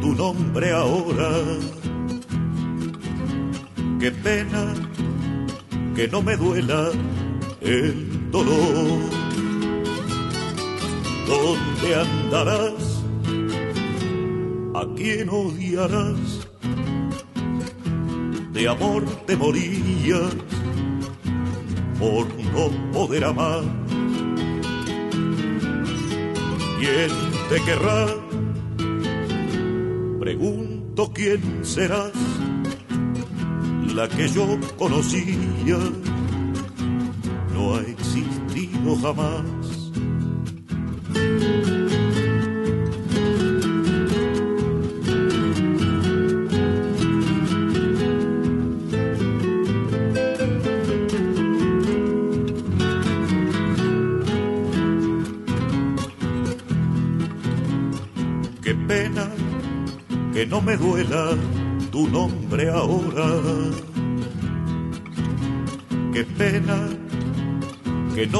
Tu nombre ahora. Qué pena que no me duela el dolor. ¿Dónde andarás? ¿A quién odiarás? De amor te morías por no poder amar. ¿Quién te querrá? Quién serás, la que yo conocía,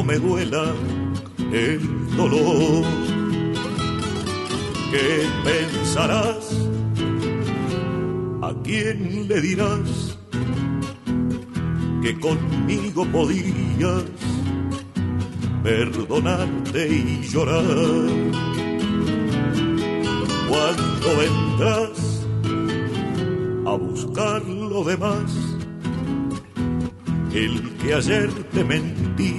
me duela el dolor. ¿Qué pensarás? ¿A quién le dirás que conmigo podías perdonarte y llorar? ¿Cuándo vendrás a buscar lo demás? El que ayer te mentía,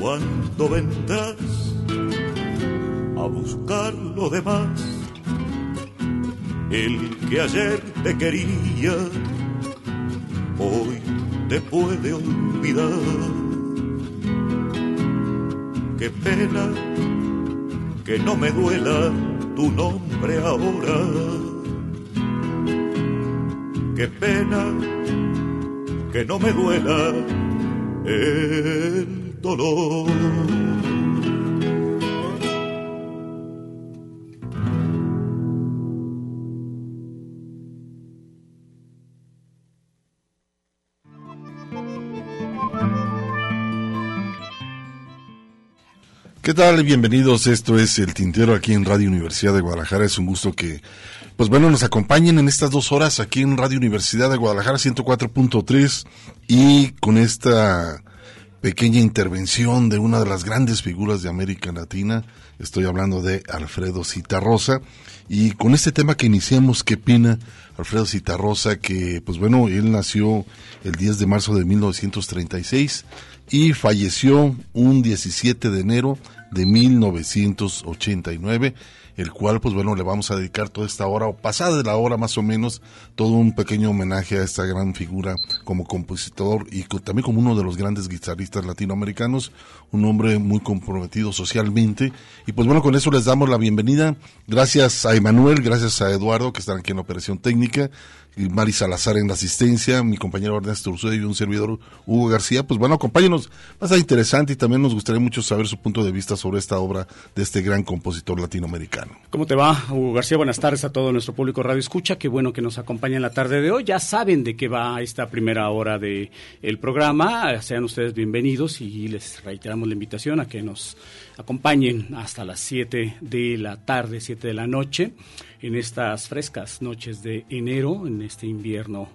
¿Cuándo vendrás a buscar lo demás? El que ayer te quería, hoy te puede olvidar. Qué pena que no me duela tu nombre ahora. Qué pena que no me duela el dolor. ¿Qué tal? Bienvenidos. Esto es El Tintero aquí en Radio Universidad de Guadalajara. Es un gusto que, pues bueno, nos acompañen en estas dos horas aquí en Radio Universidad de Guadalajara 104.3 y con esta pequeña intervención de una de las grandes figuras de América Latina. Estoy hablando de Alfredo Citarrosa. Y con este tema que iniciamos, qué pena, Alfredo Citarrosa, que pues bueno, él nació el 10 de marzo de 1936 y falleció un 17 de enero de 1989, el cual pues bueno le vamos a dedicar toda esta hora o pasada de la hora más o menos todo un pequeño homenaje a esta gran figura como compositor y también como uno de los grandes guitarristas latinoamericanos, un hombre muy comprometido socialmente. Y pues bueno con eso les damos la bienvenida, gracias a Emanuel, gracias a Eduardo que están aquí en operación técnica, Mari Salazar en la asistencia, mi compañero Ernesto Ursúa y un servidor Hugo García. Pues bueno, acompáñenos, va a ser interesante y también nos gustaría mucho saber su punto de vista sobre esta obra de este gran compositor latinoamericano. ¿Cómo te va, Hugo García? Buenas tardes a todo nuestro público Radio Escucha. Qué bueno que nos acompaña en la tarde de hoy. Ya saben de qué va esta primera hora del el programa. Sean ustedes bienvenidos y les reiteramos la invitación a que nos acompañen hasta las 7 de la tarde, 7 de la noche, en estas frescas noches de enero, en este invierno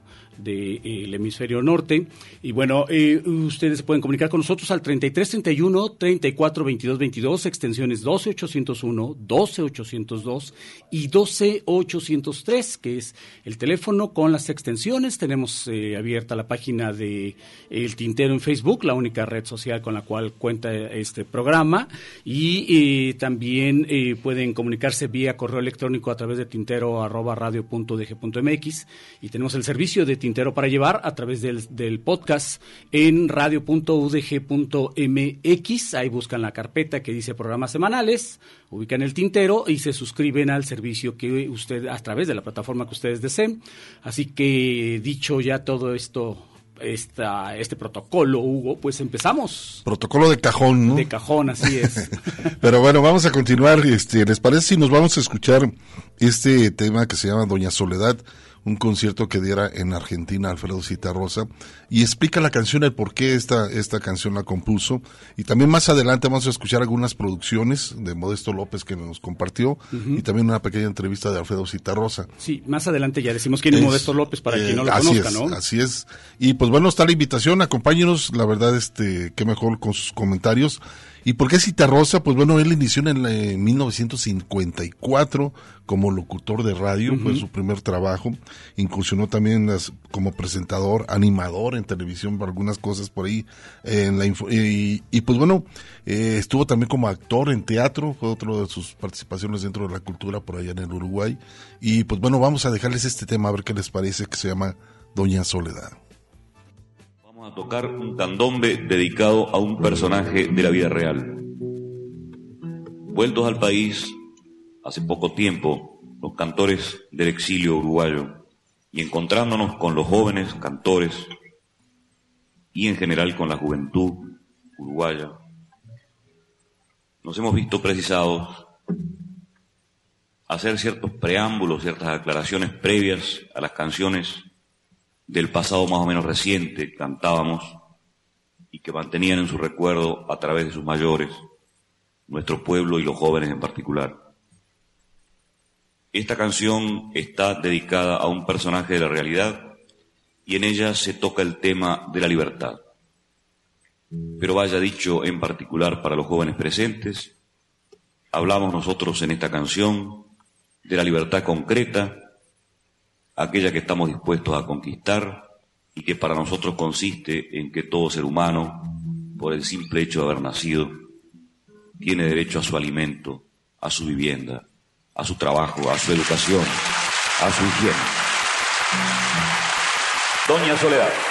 del de, hemisferio norte. Y bueno, eh, ustedes pueden comunicar con nosotros al 3331 34 22 22, extensiones 12 801, 12 802 y 12 803, que es el teléfono con las extensiones. Tenemos eh, abierta la página de El Tintero en Facebook, la única red social con la cual cuenta este programa. Y eh, también eh, pueden comunicarse vía correo electrónico a través de tintero arroba radio mx. Y tenemos el servicio de Tintero para llevar a través del, del podcast en radio.udg.mx. Ahí buscan la carpeta que dice programas semanales, ubican el tintero y se suscriben al servicio que usted, a través de la plataforma que ustedes deseen. Así que dicho ya todo esto, esta, este protocolo, Hugo, pues empezamos. Protocolo de cajón, ¿no? De cajón, así es. Pero bueno, vamos a continuar. Este, ¿Les parece si nos vamos a escuchar este tema que se llama Doña Soledad? Un concierto que diera en Argentina Alfredo Citarrosa y explica la canción, el por qué esta, esta canción la compuso y también más adelante vamos a escuchar algunas producciones de Modesto López que nos compartió y también una pequeña entrevista de Alfredo Citarrosa. Sí, más adelante ya decimos quién es, Modesto López para quien no lo así conozca, es, ¿no? Así es. Y pues bueno, está la invitación, acompáñenos, la verdad, este, qué mejor con sus comentarios. ¿Y por qué Citarrosa? Pues bueno, él inició en el, 1954 como locutor de radio, fue su primer trabajo. Incursionó también las, como presentador, animador en televisión algunas cosas por ahí. En la y, y, pues bueno, eh, estuvo también como actor en teatro, fue otro de sus participaciones dentro de la cultura por allá en el Uruguay. Y pues bueno, vamos a dejarles este tema a ver qué les parece, que se llama Doña Soledad a tocar un candombe dedicado a un personaje de la vida real. Vueltos al país hace poco tiempo, los cantores del exilio uruguayo, y encontrándonos con los jóvenes cantores y en general con la juventud uruguaya, nos hemos visto precisados a hacer ciertos preámbulos, ciertas aclaraciones previas a las canciones del pasado más o menos reciente cantábamos y que mantenían en su recuerdo a través de sus mayores, nuestro pueblo y los jóvenes en particular. Esta canción está dedicada a un personaje de la realidad y en ella se toca el tema de la libertad. Pero vaya dicho en particular para los jóvenes presentes, hablamos nosotros en esta canción de la libertad concreta aquella que estamos dispuestos a conquistar y que para nosotros consiste en que todo ser humano, por el simple hecho de haber nacido, tiene derecho a su alimento, a su vivienda, a su trabajo, a su educación, a su higiene. Doña Soledad.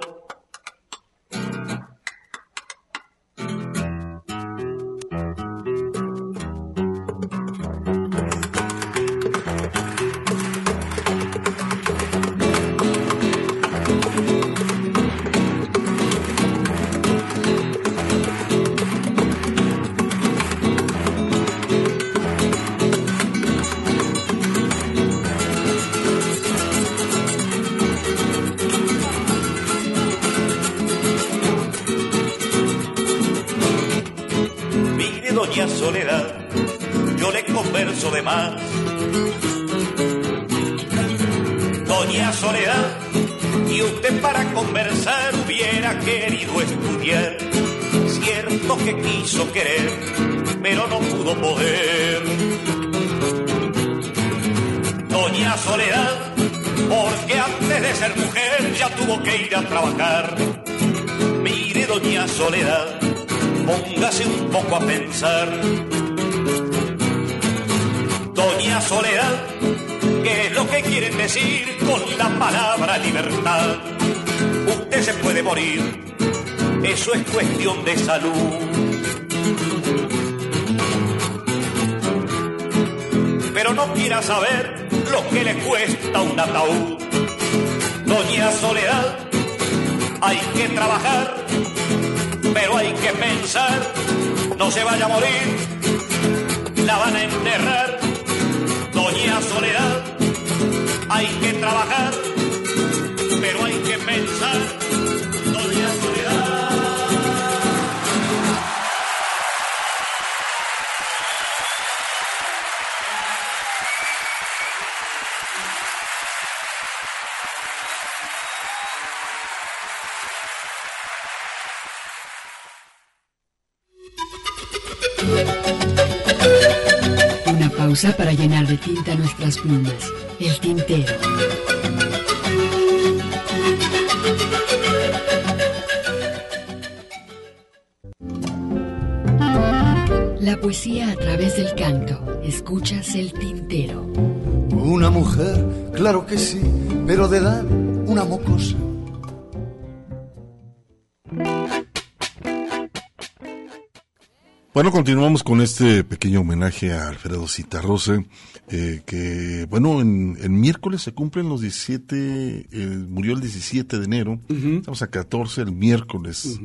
Bueno, continuamos con este pequeño homenaje a Alfredo Citarrosa, eh, que, bueno, en, miércoles se cumplen los 17, murió el 17 de enero, estamos a 14, el miércoles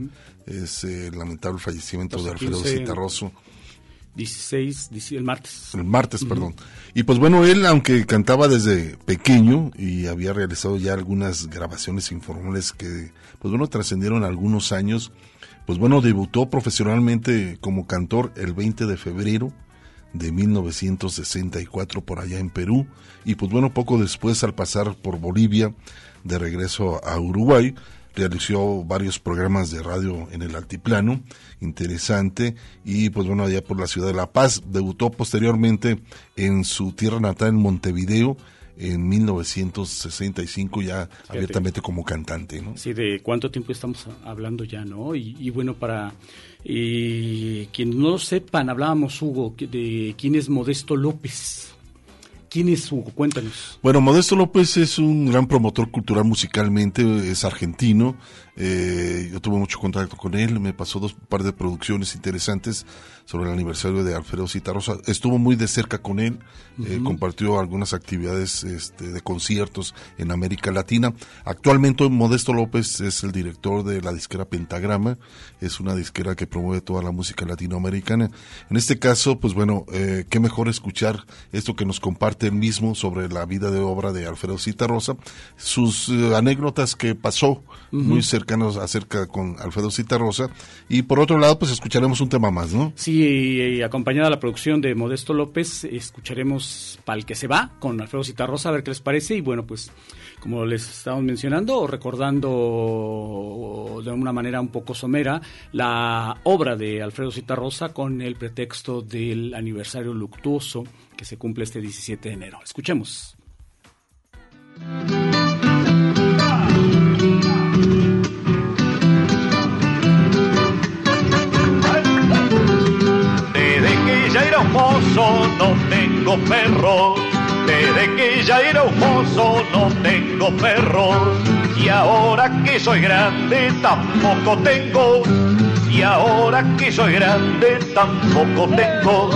es el lamentable fallecimiento de Alfredo Citarroso. 16, el martes. El martes, perdón. Y pues bueno, él, aunque cantaba desde pequeño y había realizado ya algunas grabaciones informales que, pues bueno, trascendieron algunos años, pues bueno, debutó profesionalmente como cantor el 20 de febrero de 1964 por allá en Perú. Y pues bueno, poco después al pasar por Bolivia de regreso a Uruguay, realizó varios programas de radio en el altiplano, interesante, y pues bueno, allá por la ciudad de La Paz, debutó posteriormente en su tierra natal en Montevideo, en 1965 ya abiertamente como cantante, ¿no? Sí, de cuánto tiempo estamos hablando ya, ¿no? Y, bueno, para eh, quien no lo sepan, hablábamos, Hugo, de quién es Modesto López. ¿Quién es Hugo? Cuéntanos. Bueno, Modesto López es un gran promotor cultural musicalmente, es argentino, eh, yo tuve mucho contacto con él, me pasó dos par de producciones interesantes sobre el aniversario de Alfredo Citarrosa. Estuvo muy de cerca con él, eh, compartió algunas actividades este, de conciertos en América Latina. Actualmente Modesto López es el director de la disquera Pentagrama, es una disquera que promueve toda la música latinoamericana. En este caso, pues bueno, eh, qué mejor escuchar esto que nos comparte él mismo sobre la vida de obra de Alfredo Citarrosa, sus anécdotas que pasó muy cerca acerca con Alfredo Citarrosa. Y por otro lado, pues escucharemos un tema más, ¿no? Sí, y, acompañada la producción de Modesto López, escucharemos Pal que se va con Alfredo Citarrosa, a ver qué les parece. Y bueno, pues como les estamos mencionando, recordando de una manera un poco somera la obra de Alfredo Citarrosa con el pretexto del aniversario luctuoso que se cumple este 17 de enero. Escuchemos. Mozo no tengo perro. Desde que ya era un mozo no tengo perro. Y ahora que soy grande tampoco tengo. Y ahora que soy grande tampoco tengo.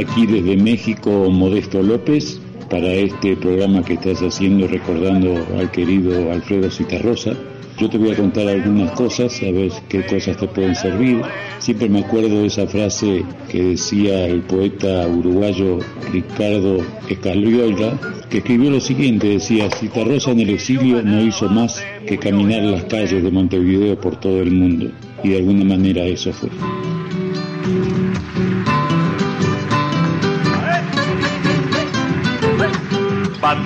Aquí desde México, Modesto López, para este programa que estás haciendo recordando al querido Alfredo Citarrosa. Yo te voy a contar algunas cosas, a ver qué cosas te pueden servir. Siempre me acuerdo de esa frase que decía el poeta uruguayo Ricardo Escalviola, que escribió lo siguiente, decía, Citarrosa en el exilio no hizo más que caminar las calles de Montevideo por todo el mundo. Y de alguna manera eso fue. Van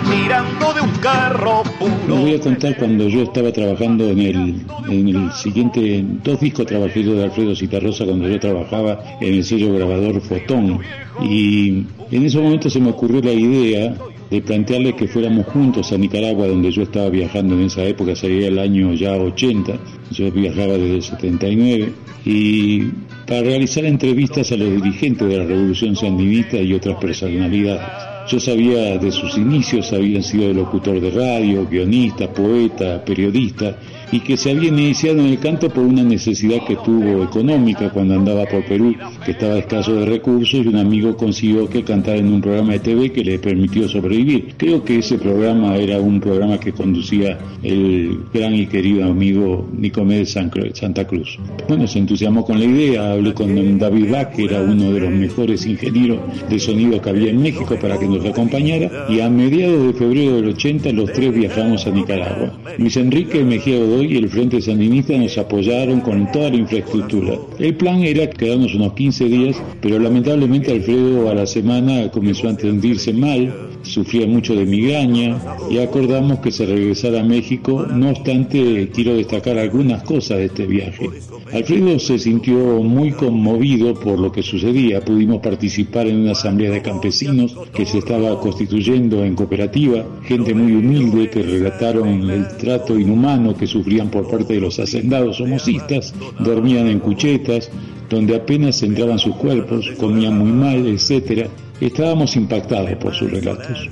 voy a contar cuando yo estaba trabajando en el, en el siguiente, en dos discos trabajé yo de Alfredo Citarrosa cuando yo trabajaba en el sello grabador Fotón. Y en ese momento se me ocurrió la idea de plantearle que fuéramos juntos a Nicaragua, donde yo estaba viajando en esa época, sería el año ya 80, yo viajaba desde el 79, y para realizar entrevistas a los dirigentes de la Revolución Sandinista y otras personalidades. Yo sabía de sus inicios, habían sido locutor de radio, guionista, poeta, periodista, y que se habían iniciado en el canto por una necesidad que tuvo económica cuando andaba por Perú, que estaba escaso de recursos y un amigo consiguió que cantara en un programa de TV que le permitió sobrevivir. Creo que ese programa era un programa que conducía el gran y querido amigo Nicomedes Santa Cruz. Bueno, se entusiasmó con la idea, hablé con David Bach, que era uno de los mejores ingenieros de sonido que había en México para que nos acompañara, y a mediados de febrero del 80 los tres viajamos a Nicaragua. Luis Enrique Mejía Y el Frente Sandinista nos apoyaron con toda la infraestructura. El plan era quedarnos unos 15 días, pero lamentablemente Alfredo a la semana comenzó a sentirse mal, sufría mucho de migraña y acordamos que se regresara a México. No obstante, quiero destacar algunas cosas de este viaje. Alfredo se sintió muy conmovido por lo que sucedía. Pudimos participar en una asamblea de campesinos que se estaba constituyendo en cooperativa, gente muy humilde que relataron el trato inhumano que sufrían por parte de los hacendados homocistas, dormían en cuchetas, donde apenas entraban sus cuerpos, comían muy mal, etcétera. Estábamos impactados por sus relatos.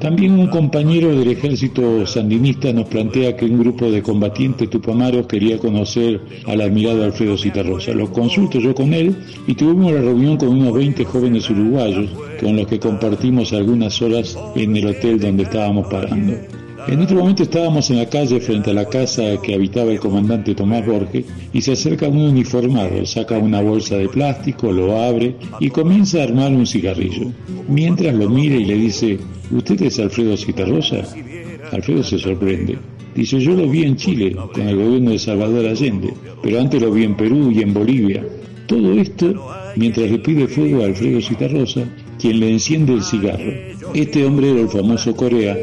También un compañero del ejército sandinista nos plantea que un grupo de combatientes tupamaros quería conocer al admirado Alfredo Citarrosa. Lo consulto yo con él y tuvimos la reunión con unos 20 jóvenes uruguayos con los que compartimos algunas horas en el hotel donde estábamos parando. En otro momento estábamos en la calle frente a la casa que habitaba el comandante Tomás Borges y se acerca un uniformado, saca una bolsa de plástico, lo abre y comienza a armar un cigarrillo. Mientras lo mira y le dice, ¿usted es Alfredo Citarrosa? Alfredo se sorprende. Dice, yo lo vi en Chile con el gobierno de Salvador Allende, pero antes lo vi en Perú y en Bolivia. Todo esto mientras le pide fuego a Alfredo Citarrosa, quien le enciende el cigarro. Este hombre era el famoso Corea,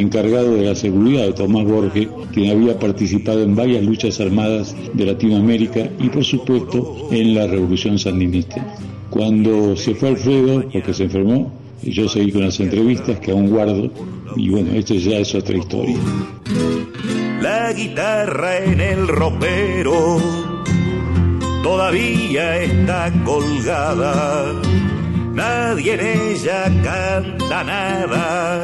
encargado de la seguridad de Tomás Borges, quien había participado en varias luchas armadas de Latinoamérica y por supuesto en la revolución sandinista. Cuando se fue Alfredo, porque se enfermó, yo seguí con las entrevistas que aún guardo y bueno, esto ya es otra historia. La guitarra en el ropero todavía está colgada, nadie en ella canta nada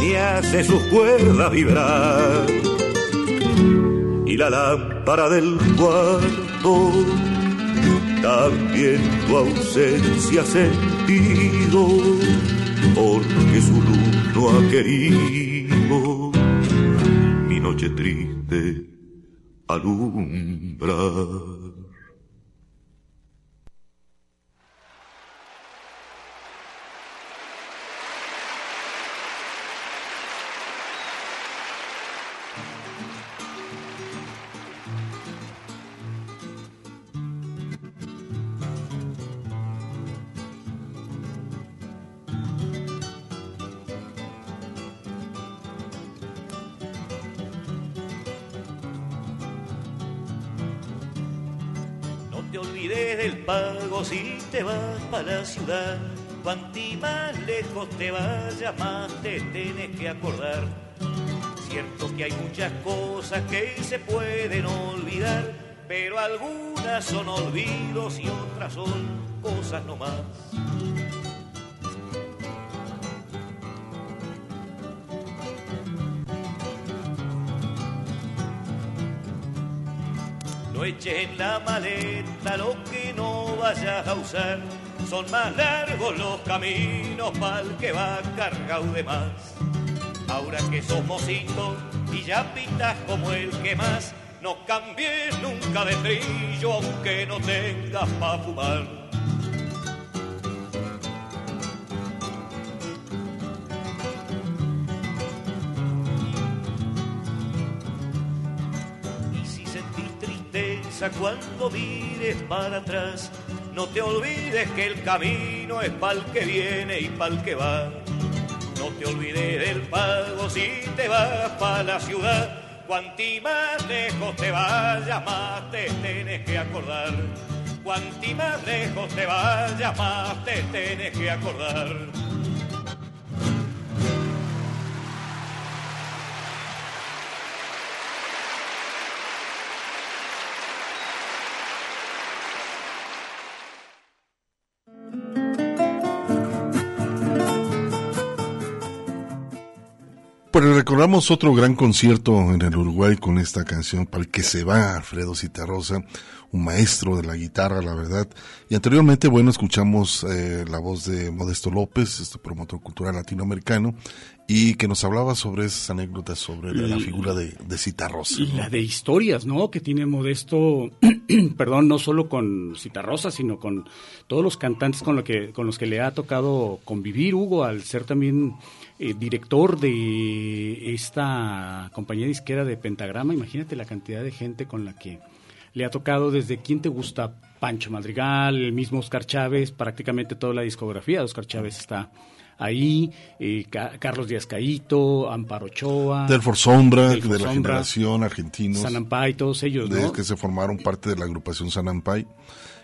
ni hace sus cuerdas vibrar. Y la lámpara del cuarto también tu ausencia ha sentido, porque su luz no ha querido mi noche triste alumbrar. Te olvides del pago si te vas para la ciudad. Cuanti más lejos te vayas, más te tienes que acordar. Cierto que hay muchas cosas que se pueden olvidar, pero algunas son olvidos y otras son cosas nomás. No eches en la maleta lo que no vayas a usar. Son más largos los caminos para el que va cargado de más. Ahora que sos mocito y ya pintas como el que más, no cambies nunca de brillo aunque no tengas pa' fumar. Cuando mires para atrás, no te olvides que el camino es pa'l que viene y pa'l que va. No te olvides del pago si te vas pa' la ciudad. Cuanti más lejos te vayas, más te tienes que acordar. Cuanti más lejos te vayas, más te tienes que acordar. Pero recordamos otro gran concierto en el Uruguay con esta canción para el que se va Alfredo Citarrosa, un maestro de la guitarra, la verdad. Y anteriormente, bueno, escuchamos eh, la voz de Modesto López, este promotor cultural latinoamericano, y que nos hablaba sobre esas anécdotas sobre la, la figura de, de Citarrosa. Y la de historias, ¿no? Que tiene Modesto, perdón, no solo con Citarrosa, sino con todos los cantantes con, lo que, con los que le ha tocado convivir, Hugo, al ser también eh, director de esta compañía disquera de Pentagrama. Imagínate la cantidad de gente con la que le ha tocado desde quién te gusta, Pancho Madrigal, el mismo Oscar Chávez, prácticamente toda la discografía de Oscar Chávez está ahí, eh, Ca- Carlos Díaz Caíto, Amparo Ochoa. Delfor Sombra, Delfor de la Sombra, generación argentinos. Sanampay, todos ellos, de ¿no? que se formaron parte de la agrupación Sanampay.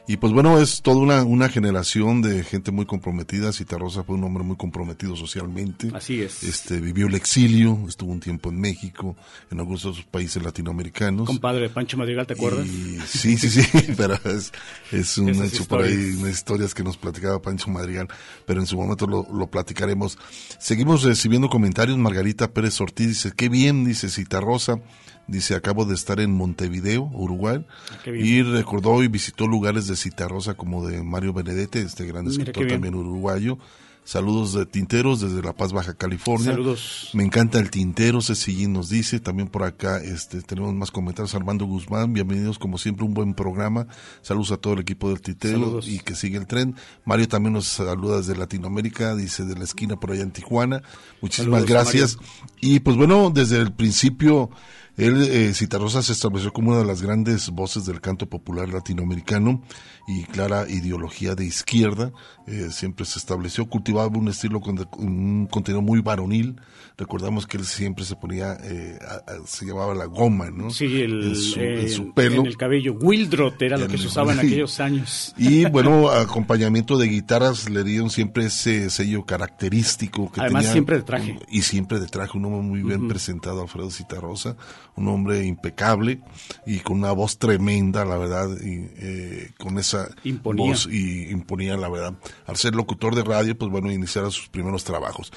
Y pues bueno, es toda una, una generación de gente muy comprometida. Citarrosa fue un hombre muy comprometido socialmente. Así es. Este, vivió el exilio, estuvo un tiempo en México, en algunos otros países latinoamericanos. Compadre de Pancho Madrigal, ¿te acuerdas? Y- sí, sí, sí, pero es, es un Esas hecho por ahí, historias. unas historias que nos platicaba Pancho Madrigal, pero en su momento lo, lo platicaremos. Seguimos recibiendo comentarios. Margarita Pérez Ortiz dice, qué bien, dice Citarrosa. Dice, acabo de estar en Montevideo, Uruguay, Ah, y recordó y visitó lugares de Citarrosa como de Mario Benedetti, este gran escritor también uruguayo. Saludos de Tinteros desde La Paz, Baja California. Saludos. Me encanta el tintero, Cecillín nos dice. También por acá este, tenemos más comentarios. Armando Guzmán, bienvenidos como siempre, un buen programa. Saludos a todo el equipo del tintero Saludos. y que sigue el tren. Mario también nos saluda desde Latinoamérica, dice de la esquina por allá en Tijuana. Muchísimas Saludos, gracias. Y pues bueno, desde el principio, él, eh, Citarrosa se estableció como una de las grandes voces del canto popular latinoamericano y clara ideología de izquierda. Eh, siempre se estableció, cultivaba un estilo con un contenido muy varonil. Recordamos que él siempre se ponía, eh, a- a- se llamaba la goma, ¿no? Sí, el, en su, en su pelo. en el cabello. Wildrot era lo que se usaba en aquellos años. Y bueno, acompañamiento de guitarras le dieron siempre ese sello característico que Además, tenía. siempre de traje. Y siempre de traje, un hombre muy bien presentado, Alfredo Citarrosa, un hombre impecable y con una voz tremenda, la verdad, y eh, con esa Imponía. voz y imponía, la verdad. Al ser locutor de radio, pues bueno, iniciar sus primeros trabajos.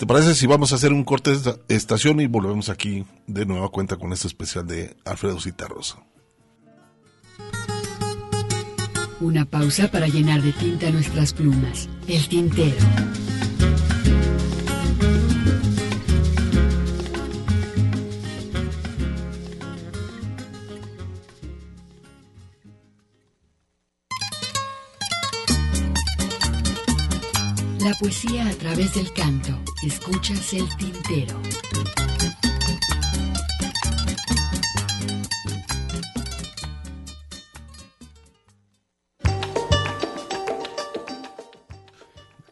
¿Te parece si vamos a hacer un corte de esta- estación y volvemos aquí de nueva cuenta con este especial de Alfredo Citarrosa? Una pausa para llenar de tinta nuestras plumas. El tintero. La poesía a través del canto. Escuchas el tintero.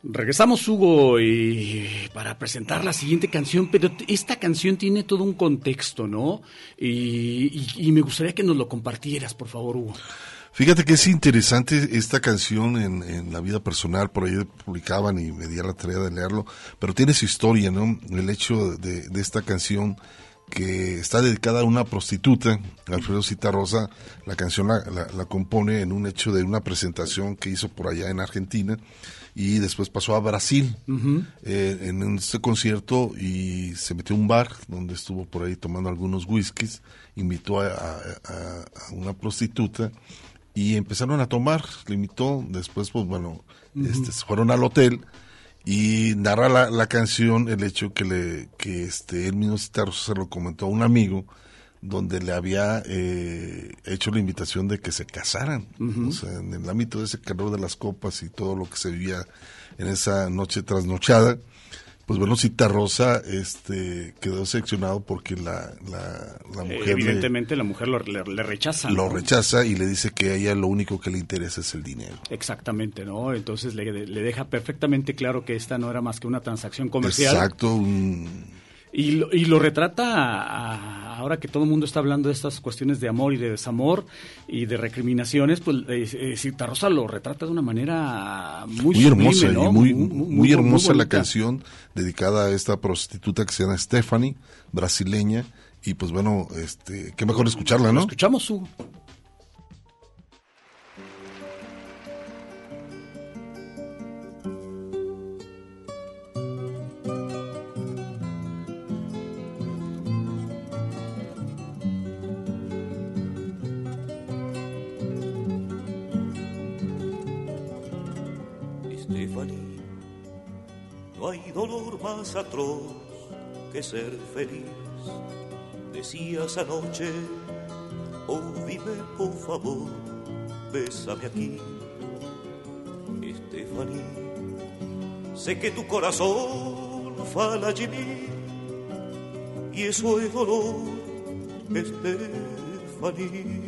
Regresamos, Hugo, y para presentar la siguiente canción, pero esta canción tiene todo un contexto, ¿no? Y- y me gustaría que nos lo compartieras, por favor, Hugo. Fíjate que es interesante esta canción en, en, la vida personal, por ahí publicaban y me di a la tarea de leerlo, pero tiene su historia, ¿no? El hecho de, de esta canción que está dedicada a una prostituta, Alfredo Citarrosa, la canción la, la, compone en un hecho de una presentación que hizo por allá en Argentina y después pasó a Brasil eh, en este concierto y se metió a un bar donde estuvo por ahí tomando algunos whiskies, invitó a, a, una prostituta y empezaron a tomar, le invitó, después pues bueno, este, fueron al hotel y narra la, la, canción el hecho que le que este él mismo se lo comentó a un amigo donde le había eh, hecho la invitación de que se casaran o sea en el ámbito de ese calor de las copas y todo lo que se vivía en esa noche trasnochada pues bueno, Cita Rosa este, quedó seccionado porque la, la, eh, mujer... Evidentemente la mujer lo, le, rechaza. Lo rechaza y le dice que a ella lo único que le interesa es el dinero. Exactamente, ¿no? Entonces le, le deja perfectamente claro que esta no era más que una transacción comercial. Exacto, un y lo, y lo retrata ahora que todo el mundo está hablando de estas cuestiones de amor y de desamor y de recriminaciones, pues eh, eh Rosa lo retrata de una manera muy, hermosa y muy, muy, hermosa la canción dedicada a esta prostituta que se llama Stephanie, brasileña, y pues bueno, este, qué mejor escucharla, ¿no? Escuchamos su dolor más atroz que ser feliz. Decías anoche, oh dime por favor, bésame aquí. Estefaní, sé que tu corazón fala allí y eso es dolor, Estefaní.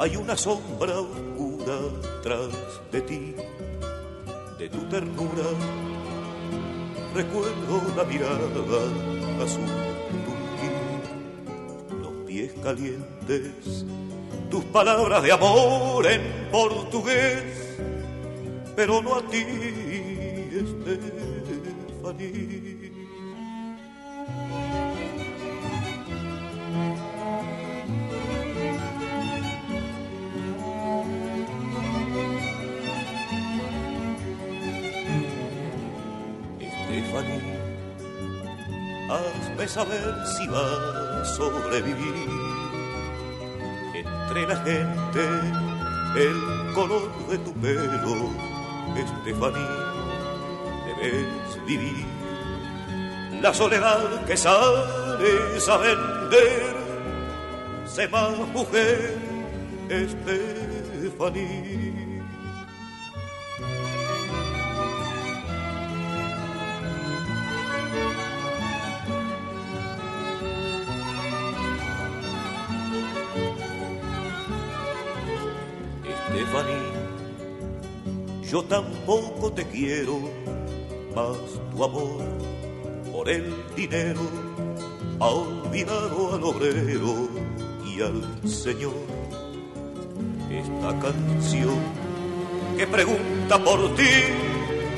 Hay una sombra oscura tras de ti, de tu ternura. Recuerdo la mirada azul turquí, los pies calientes, tus palabras de amor en portugués, pero no a ti, Estefanía. Saber si va a sobrevivir. Entre la gente, el color de tu pelo, Estefanía, debes vivir. La soledad que sales a vender, se más mujer, Estefanía. Yo tampoco te quiero, más tu amor por el dinero ha olvidado al obrero y al Señor. Esta canción que pregunta por ti,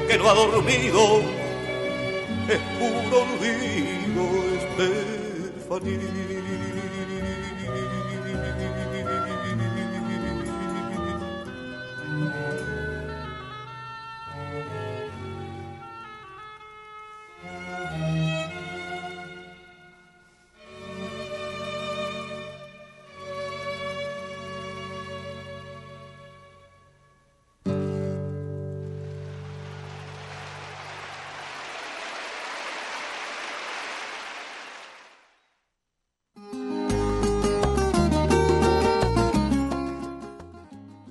que no ha dormido, es puro olvido, Estefanía.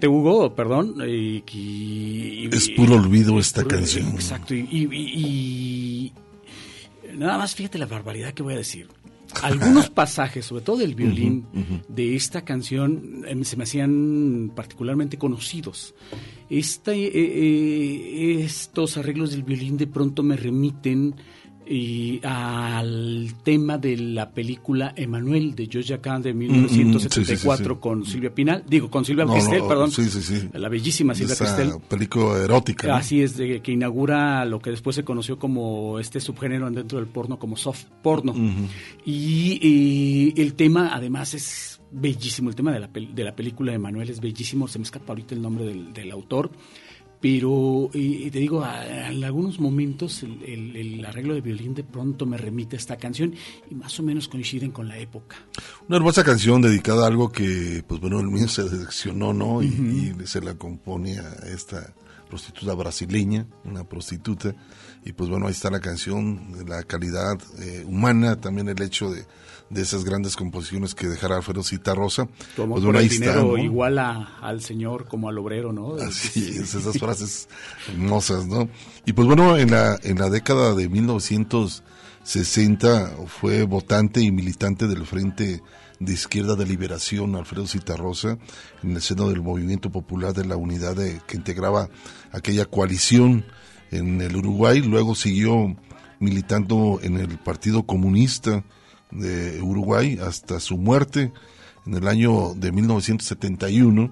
Este Hugo, perdón, y, y- Es puro olvido es esta puro- canción. Exacto, y, y- nada más fíjate la barbaridad que voy a decir. Algunos pasajes, sobre todo del violín, de esta canción em, se me hacían particularmente conocidos. Esta, eh, eh, estos arreglos del violín de pronto me remiten y al tema de la película Emanuel de George Kahn de Mm, mm, sí, sí, 1974 sí. con Silvia Pinal, digo con Silvia No, Cristel, no, perdón, sí, sí, sí. la bellísima Silvia Esa Cristel. película erótica. ¿no? Así es, de, que inaugura lo que después se conoció como este subgénero dentro del porno, como soft porno. y, y el tema, además, es bellísimo. El tema de la, de la película de Manuel es bellísimo. Se me escapa ahorita el nombre del, del autor. Pero, y, y te digo, a- en algunos momentos el, el- el arreglo de violín de pronto me remite a esta canción y más o menos coinciden con la época. Una hermosa canción dedicada a algo que, pues bueno, el mío se seleccionó, ¿no? Y, y se la compone a esta prostituta brasileña, una prostituta. Y pues bueno, ahí está la canción, de la calidad eh, humana, también el hecho de, de esas grandes composiciones que dejara Alfredo Citarrosa. Pues bueno, el ahí está, dinero ¿no? igual a- al señor como al obrero, ¿no? Así es, esas frases hermosas, ¿no? Y pues bueno, en la, en la década de 1960 fue votante y militante del Frente de Izquierda de Liberación, Alfredo Citarrosa, en el seno del Movimiento Popular de la Unidad de- que integraba aquella coalición en el Uruguay, luego siguió militando en el Partido Comunista de Uruguay hasta su muerte en el año de 1971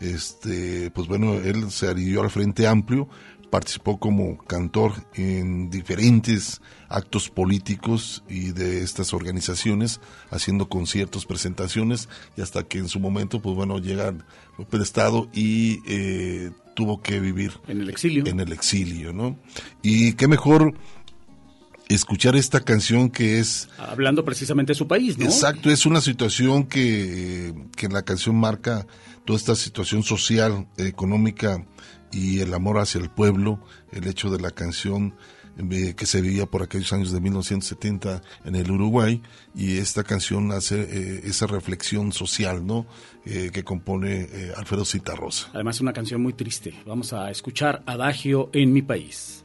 este pues bueno él se adhirió al Frente Amplio participó como cantor en diferentes actos políticos y de estas organizaciones haciendo conciertos presentaciones y hasta que en su momento pues bueno llega golpe de estado y eh, tuvo que vivir En el exilio. en el exilio no y qué mejor escuchar esta canción que es Hablando precisamente de su país, ¿no? Exacto, es una situación que, que en la canción marca toda esta situación social, económica y el amor hacia el pueblo, el hecho de la canción eh, que se vivía por aquellos años de 1970 en el Uruguay y esta canción hace eh, esa reflexión social, ¿no? Eh, que compone eh, Alfredo Citarrosa. Además es una canción muy triste. Vamos a escuchar Adagio en mi país.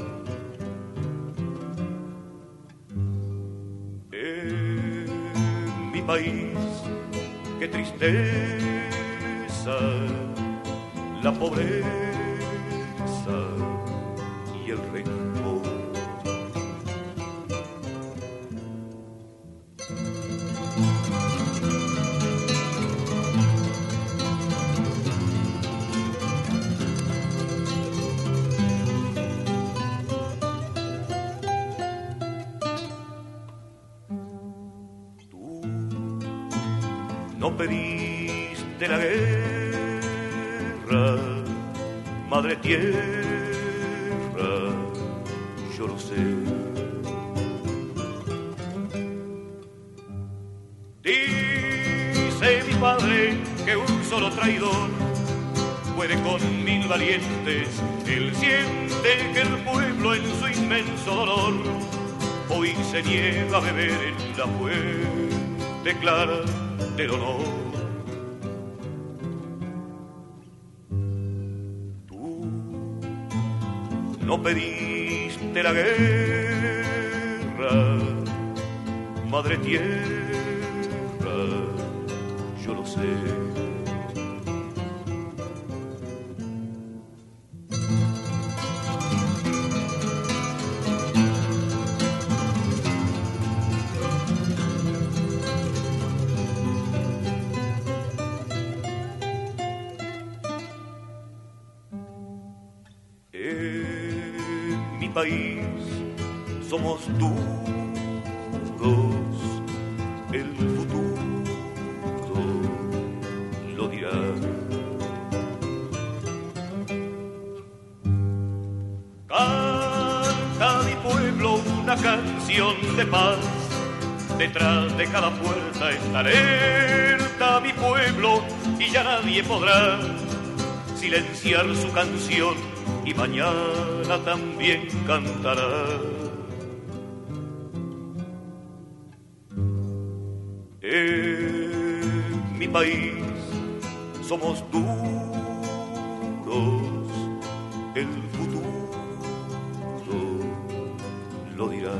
Mi país, qué tristeza, la pobreza tierra, yo lo sé. Dice mi padre que un solo traidor puede con mil valientes, él siente que el pueblo en su inmenso dolor hoy se niega a beber en la fuente clara del honor. No pediste la guerra, madre tierra, yo lo sé. Alerta mi pueblo y ya nadie podrá silenciar su canción y mañana también cantará. En mi país somos duros, el futuro lo dirá.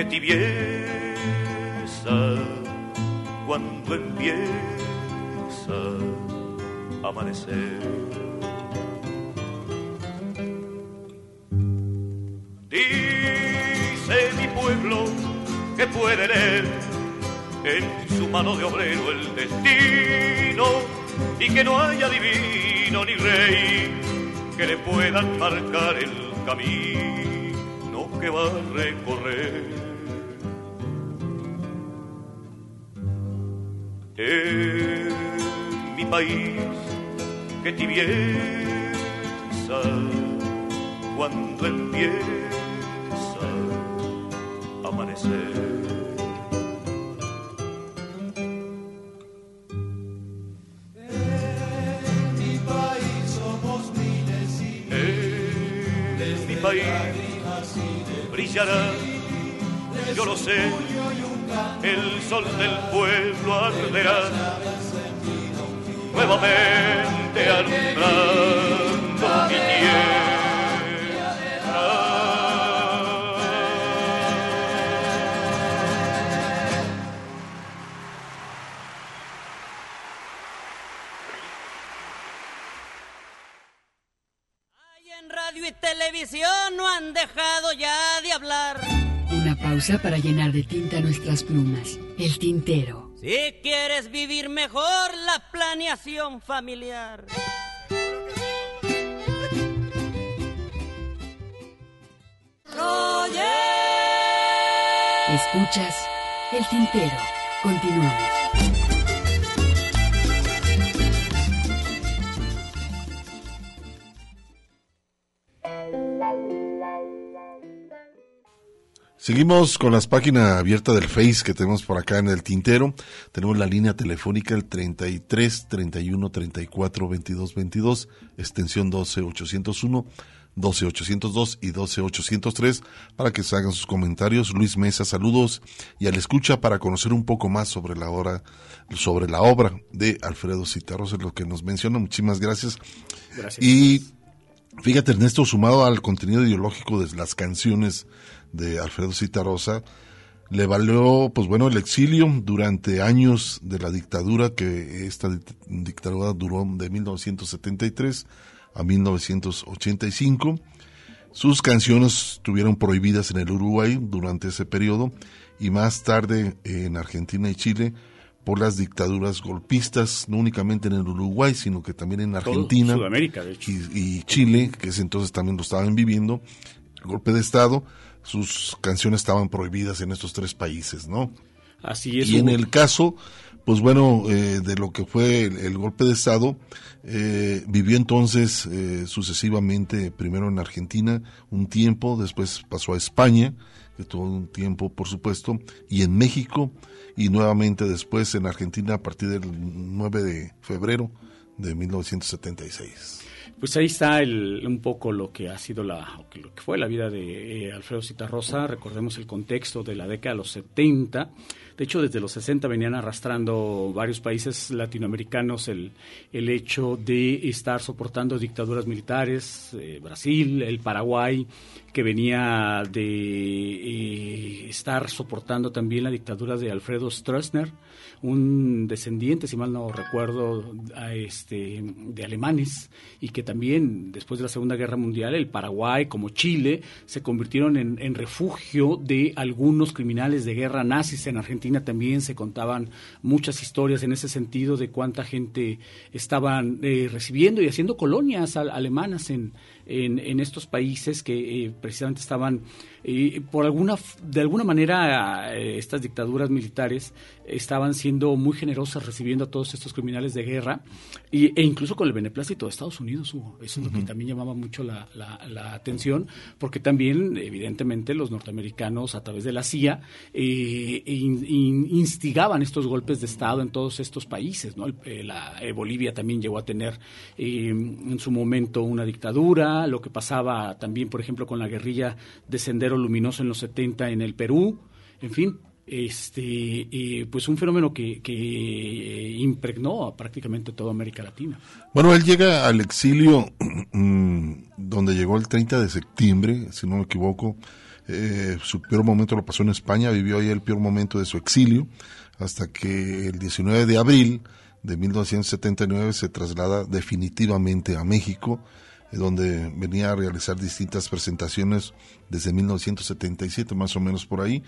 Que tibieza cuando empieza a amanecer. Dice mi pueblo que puede leer en su mano de obrero el destino y que no haya divino ni rey que le puedan marcar el camino que va a recorrer. En mi país, que tibieza cuando empieza a amanecer. mi país somos miles y En mi país brillará, yo lo sé, el sol del pueblo arderá, nuevamente alumbrando mi tierra. en radio y televisión no han dejado ya de hablar. Pausa para llenar de tinta nuestras plumas. El tintero. Si quieres vivir mejor la planeación familiar. Escuchas El tintero. Continuamos. Seguimos con las páginas abiertas del Face que tenemos por acá en el tintero. Tenemos la línea telefónica el 33 31 34 22 22, extensión 12 801, 12 802 y 12 803 para que se hagan sus comentarios. Luis Mesa, saludos y al escucha para conocer un poco más sobre la obra, sobre la obra de Alfredo Citarros, es lo que nos menciona. Muchísimas gracias. Gracias. Y fíjate, Ernesto, sumado al contenido ideológico de las canciones de Alfredo Citarrosa, le valió, pues bueno, el exilio durante años de la dictadura, que esta dict- dictadura duró de 1973 a 1985. Sus canciones estuvieron prohibidas en el Uruguay durante ese periodo y más tarde en Argentina y Chile por las dictaduras golpistas, no únicamente en el Uruguay, sino que también en Todo Argentina Sudamérica, de hecho. y, y Chile, que ese entonces también lo estaban viviendo, el golpe de Estado, sus canciones estaban prohibidas en estos tres países, ¿no? Así es. Y en el caso, pues bueno, eh, de lo que fue el, el golpe de Estado, eh, vivió entonces eh, sucesivamente, primero en Argentina un tiempo, después pasó a España, que tuvo un tiempo, por supuesto, y en México, y nuevamente después en Argentina a partir del 9 de febrero de 1976. Pues ahí está el, un poco lo que ha sido la, lo que fue la vida de eh, Alfredo Citarrosa. Recordemos el contexto de la década de los 70. De hecho, desde los 60 venían arrastrando varios países latinoamericanos el, el hecho de estar soportando dictaduras militares, eh, Brasil, el Paraguay, que venía de eh, estar soportando también la dictadura de Alfredo Stroessner, un descendiente, si mal no recuerdo, a este, de alemanes, y que también después de la Segunda Guerra Mundial, el Paraguay como Chile se convirtieron en, refugio de algunos criminales de guerra nazis. En Argentina también se contaban muchas historias en ese sentido de cuánta gente estaban eh, recibiendo y haciendo colonias alemanas en, en, en, estos países que eh, precisamente estaban y por alguna de alguna manera eh, estas dictaduras militares estaban siendo muy generosas recibiendo a todos estos criminales de guerra y, e incluso con el beneplácito de Estados Unidos hubo eso es lo que también llamaba mucho la, la, atención porque también evidentemente los norteamericanos a través de la CIA eh, instigaban estos golpes de estado en todos estos países no eh, la, Bolivia también llegó a tener en su momento una dictadura lo que pasaba también por ejemplo con la guerrilla de Sendero Luminoso en los 70 en el Perú, en fin, este, pues un fenómeno que, impregnó a prácticamente toda América Latina. Bueno, él llega al exilio mm, donde llegó el 30 de septiembre, si no me equivoco. Eh, su peor momento lo pasó en España, vivió ahí el peor momento de su exilio, hasta que el 19 de abril de 1979 se traslada definitivamente a México donde venía a realizar distintas presentaciones desde 1977, más o menos por ahí.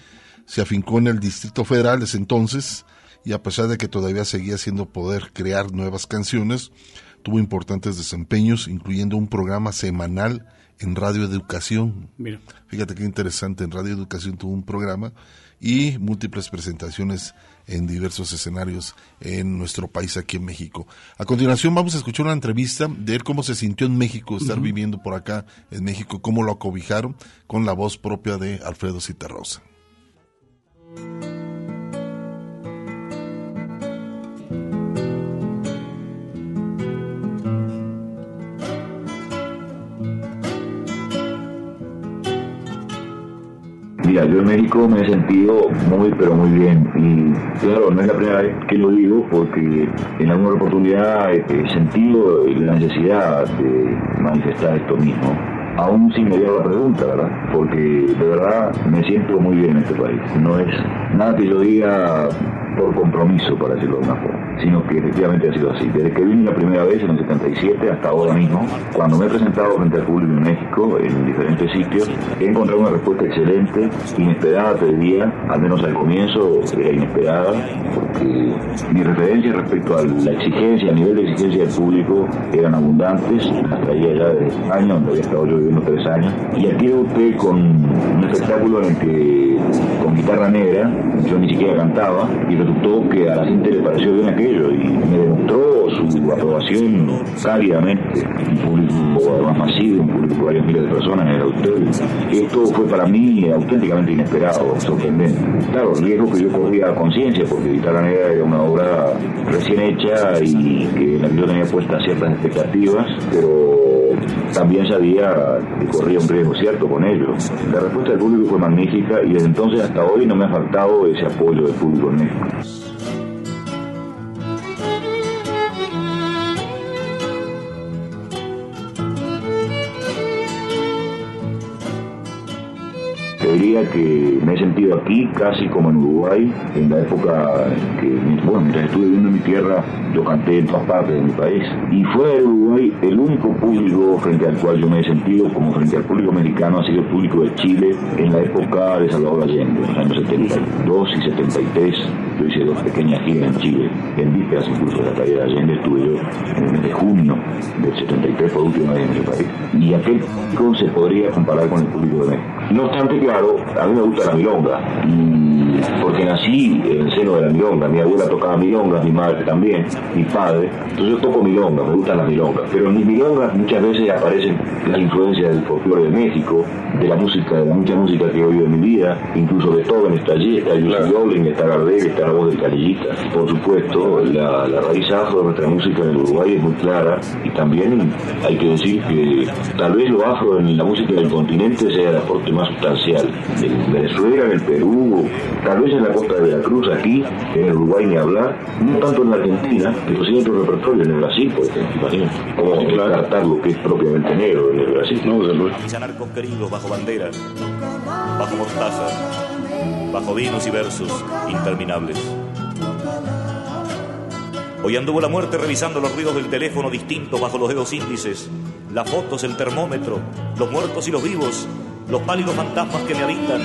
Se afincó en el Distrito Federal desde entonces y a pesar de que todavía seguía siendo poder crear nuevas canciones, tuvo importantes desempeños, incluyendo un programa semanal en Radio Educación. Mira. Fíjate qué interesante, en Radio Educación tuvo un programa y múltiples presentaciones en diversos escenarios en nuestro país aquí en México. A continuación vamos a escuchar una entrevista de él cómo se sintió en México, estar viviendo por acá en México, cómo lo acobijaron con la voz propia de Alfredo Citarrosa. Yo en México me he sentido muy, pero muy bien. Y claro, no es la primera vez que lo digo porque en alguna oportunidad he sentido la necesidad de manifestar esto mismo. Aún sin mediar la pregunta, ¿verdad? Porque de verdad me siento muy bien en este país. No es nada que yo diga por compromiso, para decirlo de una forma, sino que efectivamente ha sido así. Desde que vine la primera vez en el 77 hasta ahora mismo, cuando me he presentado frente al público en México, en diferentes sitios, he encontrado una respuesta excelente, inesperada te diría, al menos al comienzo era inesperada, porque mis referencias respecto a la exigencia, al nivel de exigencia del público, eran abundantes, hasta allá ya de años, donde había estado yo viviendo tres años, y aquí usted con un espectáculo en el que con guitarra negra, yo ni siquiera cantaba, y resultó que a la gente le pareció bien aquello y me demostró su aprobación cálidamente. Un público además masivo, un público de varios miles de personas en el auditorio. Esto fue para mí auténticamente inesperado, sorprendente. Claro, riesgo que yo corría a conciencia, porque Guitarra Negra era una obra recién hecha y que yo tenía puestas ciertas expectativas, pero también sabía que corría un riesgo cierto con ello. La respuesta del público fue magnífica y desde entonces hasta hoy no me ha faltado ese apoyo del público en México. Diría que me he sentido aquí casi como en Uruguay, en la época que, bueno, mientras estuve viviendo en mi tierra, yo canté en todas partes de mi país. Y fue el Uruguay el único público frente al cual yo me he sentido como frente al público mexicano, ha sido el público de Chile en la época de Salvador Allende, en los años 72 y 73. Yo hice dos pequeñas giras en Chile, en vísperas incluso de la calle de Allende, estuve yo en el mes de junio del 73 por última vez en ese país. Y aquel público se podría comparar con el público de México. No obstante, claro, a mí me gusta la milonga, y porque nací en el seno de la milonga. Mi abuela tocaba milongas, mi madre también, mi padre. Entonces yo toco milonga, me gustan las milongas. Pero en mis milongas muchas veces aparecen las influencias del folclore de México, de la música, de la mucha música que he oído en mi vida, incluso de todo en está allí, está Joplin, está Gardel, está la voz del calillista. Por supuesto, la, la raíz afro de nuestra música en el Uruguay es muy clara y también hay que decir que tal vez lo afro en la música del continente sea el aporte más sustancial. En Venezuela, en el Perú, tal vez en la costa de Veracruz, aquí, en el Uruguay ni hablar, no tanto en la Argentina, pero sí en otro repertorio, en el Brasil, por ejemplo, imagínate, cómo descartar lo que es propiamente negro en el Brasil. No, desde luego. Mis anarcos queridos bajo bandera, bajo mortaza, bajo vinos y versos interminables. Hoy anduvo la muerte revisando los ruidos del teléfono distintos bajo los dedos índices, las fotos, el termómetro, los muertos y los vivos, los pálidos fantasmas que me habitan,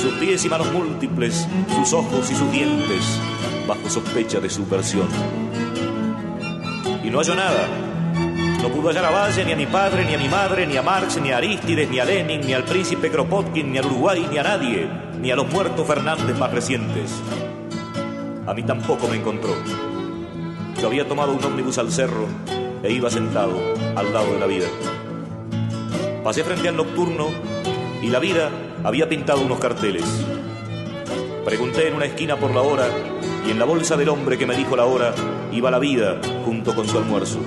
sus pies y manos múltiples, sus ojos y sus dientes, bajo sospecha de subversión. Y no halló nada. No pudo hallar a Valle, ni a mi padre, ni a mi madre, ni a Marx, ni a Arístides, ni a Lenin, ni al príncipe Kropotkin, ni al Uruguay, ni a nadie, ni a los muertos Fernández más recientes. A mí tampoco me encontró. Yo había tomado un ómnibus al cerro e iba sentado al lado de la vida. Pasé frente al nocturno y la vida había pintado unos carteles. Pregunté en una esquina por la hora y en la bolsa del hombre que me dijo la hora iba la vida junto con su almuerzo.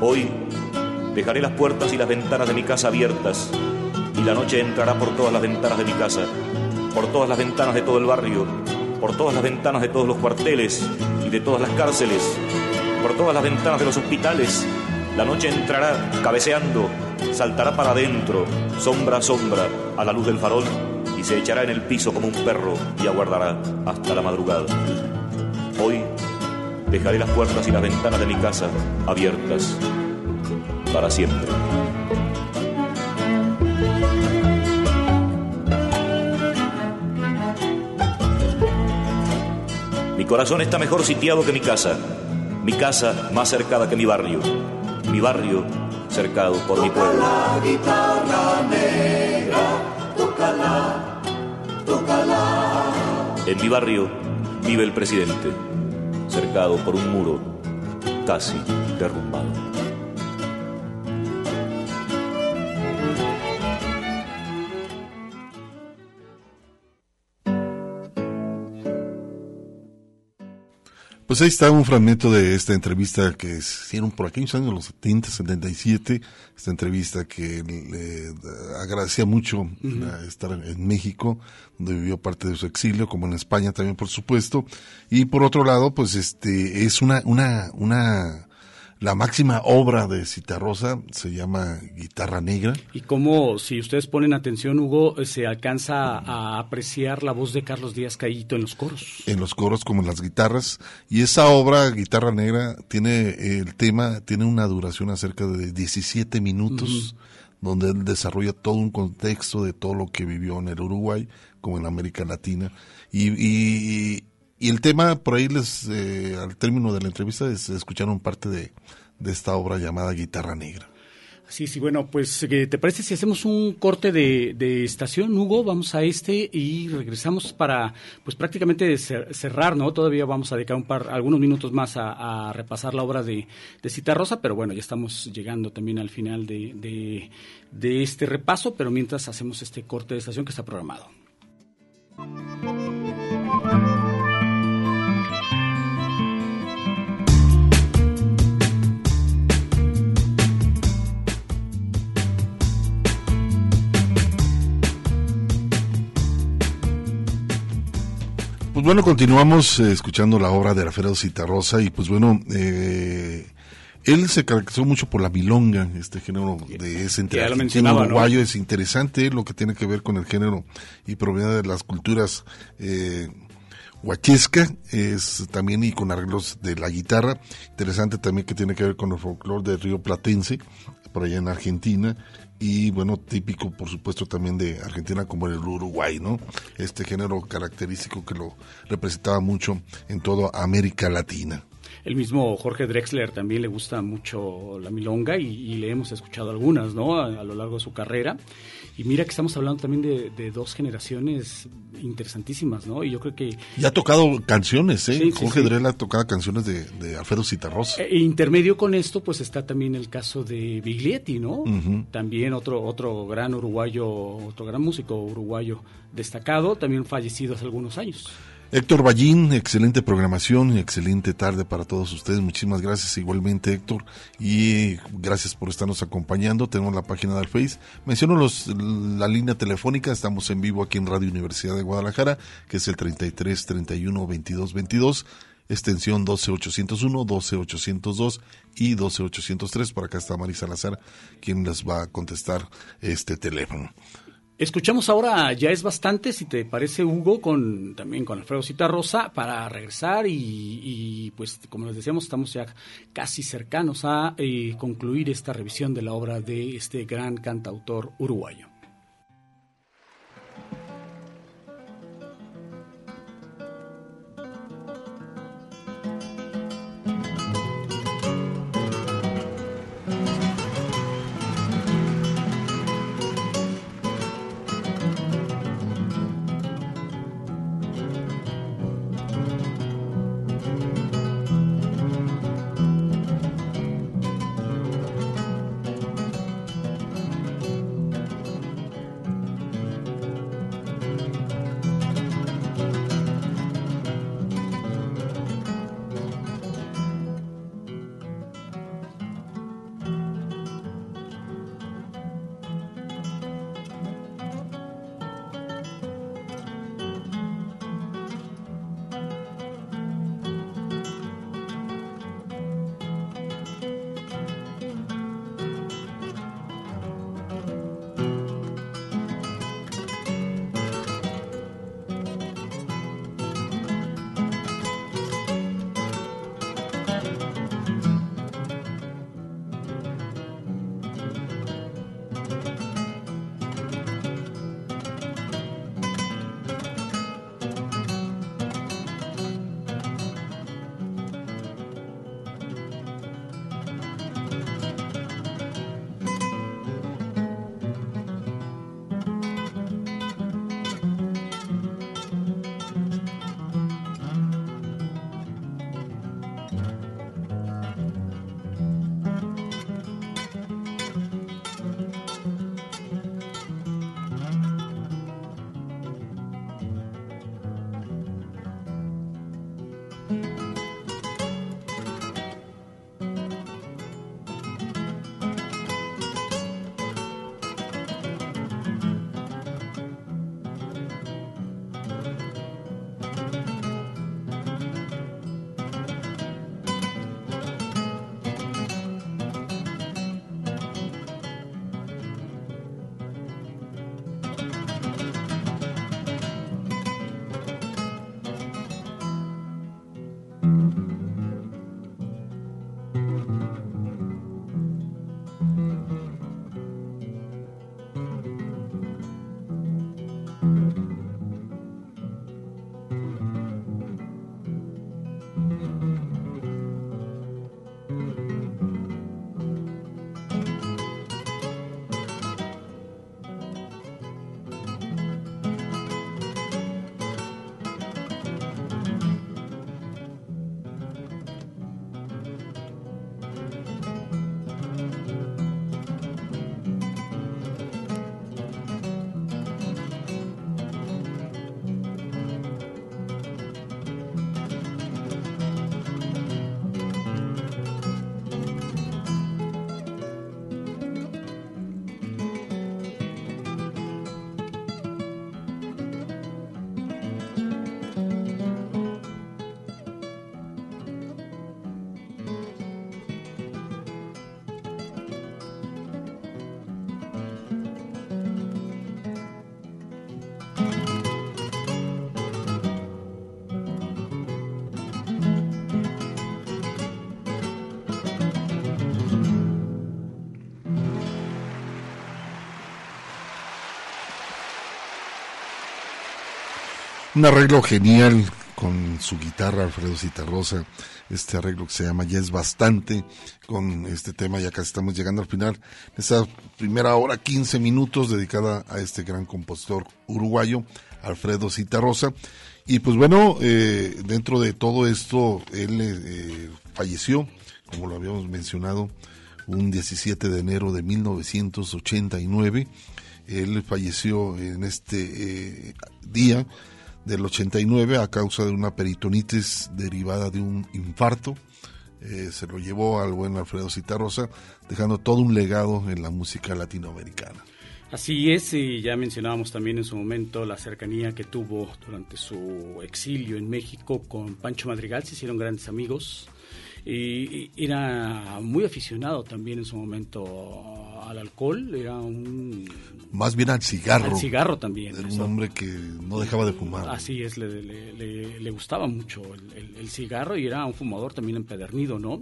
Hoy dejaré las puertas y las ventanas de mi casa abiertas y la noche entrará por todas las ventanas de mi casa, por todas las ventanas de todo el barrio, por todas las ventanas de todos los cuarteles y de todas las cárceles, por todas las ventanas de los hospitales. La noche entrará cabeceando, saltará para adentro, sombra a sombra, a la luz del farol, y se echará en el piso como un perro y aguardará hasta la madrugada. Hoy dejaré las puertas y las ventanas de mi casa abiertas para siempre. Mi corazón está mejor sitiado que mi casa, mi casa más cercada que mi barrio, mi barrio cercado por mi pueblo. La guitarra negra, tócala, tócala. En mi barrio vive el presidente, cercado por un muro casi derrumbado. Pues ahí está un fragmento de esta entrevista que hicieron por aquellos años, los 70, 77, esta entrevista que le agradecía mucho estar en México, donde vivió parte de su exilio, como en España también, por supuesto. Y por otro lado, pues este, es una, una, una, la máxima obra de Citarrosa se llama Guitarra Negra. Y como, si ustedes ponen atención, Hugo, se alcanza a apreciar la voz de Carlos Díaz Cayito en los coros. En los coros como en las guitarras. Y esa obra, Guitarra Negra, tiene el tema, tiene una duración acerca de 17 minutos, donde él desarrolla todo un contexto de todo lo que vivió en el Uruguay, como en América Latina. Y, y, y el tema, por ahí les, eh, al término de la entrevista, es, escucharon parte de, de esta obra llamada Guitarra Negra. Sí, sí, bueno, pues ¿te parece si hacemos un corte de, de, estación, Hugo? Vamos a este y regresamos para, pues prácticamente cerrar, ¿no? Todavía vamos a dedicar un par, algunos minutos más a, a repasar la obra de, de Cita Rosa, pero bueno, ya estamos llegando también al final de, de, de este repaso, pero mientras hacemos este corte de estación que está programado. Pues bueno, continuamos eh, escuchando la obra de Alfredo Citarrosa y pues bueno, eh, él se caracterizó mucho por la milonga, este género de ese entre argentino uruguayo, ¿no? es interesante lo que tiene que ver con el género y proviene de las culturas eh, huachesca, es también y con arreglos de la guitarra, interesante también que tiene que ver con el folclore del río Platense, por allá en Argentina, y bueno, típico por supuesto también de Argentina como el Uruguay, ¿no? Este género característico que lo representaba mucho en toda América Latina. El mismo Jorge Drexler también le gusta mucho la milonga y, le hemos escuchado algunas, ¿no? A, lo largo de su carrera. Y mira que estamos hablando también de, dos generaciones interesantísimas, ¿no? Y yo creo que... Y ha tocado canciones, ¿eh? Jorge Drexler ha tocado canciones de, de Alfredo Citarrosa. E, intermedio con esto, pues está también el caso de Biglietti, ¿no? También otro, otro gran uruguayo, otro gran músico uruguayo destacado, también fallecido hace algunos años. Héctor Ballín, excelente programación y excelente tarde para todos ustedes. Muchísimas gracias igualmente Héctor y gracias por estarnos acompañando. Tenemos la página del Face. Menciono los, la línea telefónica, estamos en vivo aquí en Radio Universidad de Guadalajara, que es el 33 31 22 22 extensión 12801, 12802 y 12803. Por acá está Mari Salazar, quien les va a contestar este teléfono. Escuchamos ahora, ya es bastante, si te parece, Hugo, con también con Alfredo Rosa para regresar y, pues como les decíamos, estamos ya casi cercanos a eh, concluir esta revisión de la obra de este gran cantautor uruguayo. Un arreglo genial con su guitarra Alfredo Citarrosa, este arreglo que se llama Ya es bastante, con este tema ya casi estamos llegando al final, esa primera hora, 15 minutos dedicada a este gran compositor uruguayo, Alfredo Citarrosa. Y pues bueno, eh, dentro de todo esto, él eh, falleció, como lo habíamos mencionado, un 17 de enero de 1989. Él falleció en este eh, día del 89 a causa de una peritonitis derivada de un infarto. Eh, se lo llevó al buen Alfredo Citarrosa, dejando todo un legado en la música latinoamericana. Así es, y ya mencionábamos también en su momento la cercanía que tuvo durante su exilio en México con Pancho Madrigal, se hicieron grandes amigos y era muy aficionado también en su momento al alcohol, era un... Más bien al cigarro. Al cigarro también. Era un hombre que no dejaba de fumar. Así es, le, le, le, gustaba mucho el, el, cigarro y era un fumador también empedernido, ¿no?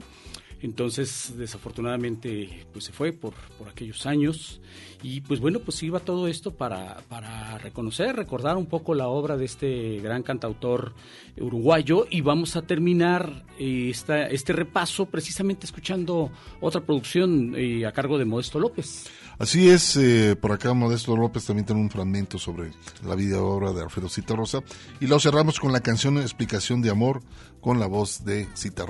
Entonces, desafortunadamente, pues se fue por, por aquellos años. Y pues bueno, pues iba todo esto para, para reconocer, recordar un poco la obra de este gran cantautor uruguayo. Y vamos a terminar eh, esta, este repaso precisamente escuchando otra producción eh, a cargo de Modesto López. Así es, eh, por acá Modesto López también tiene un fragmento sobre la vida y obra de Alfredo Cita Rosa. Y lo cerramos con la canción Explicación de Amor con la voz de Cita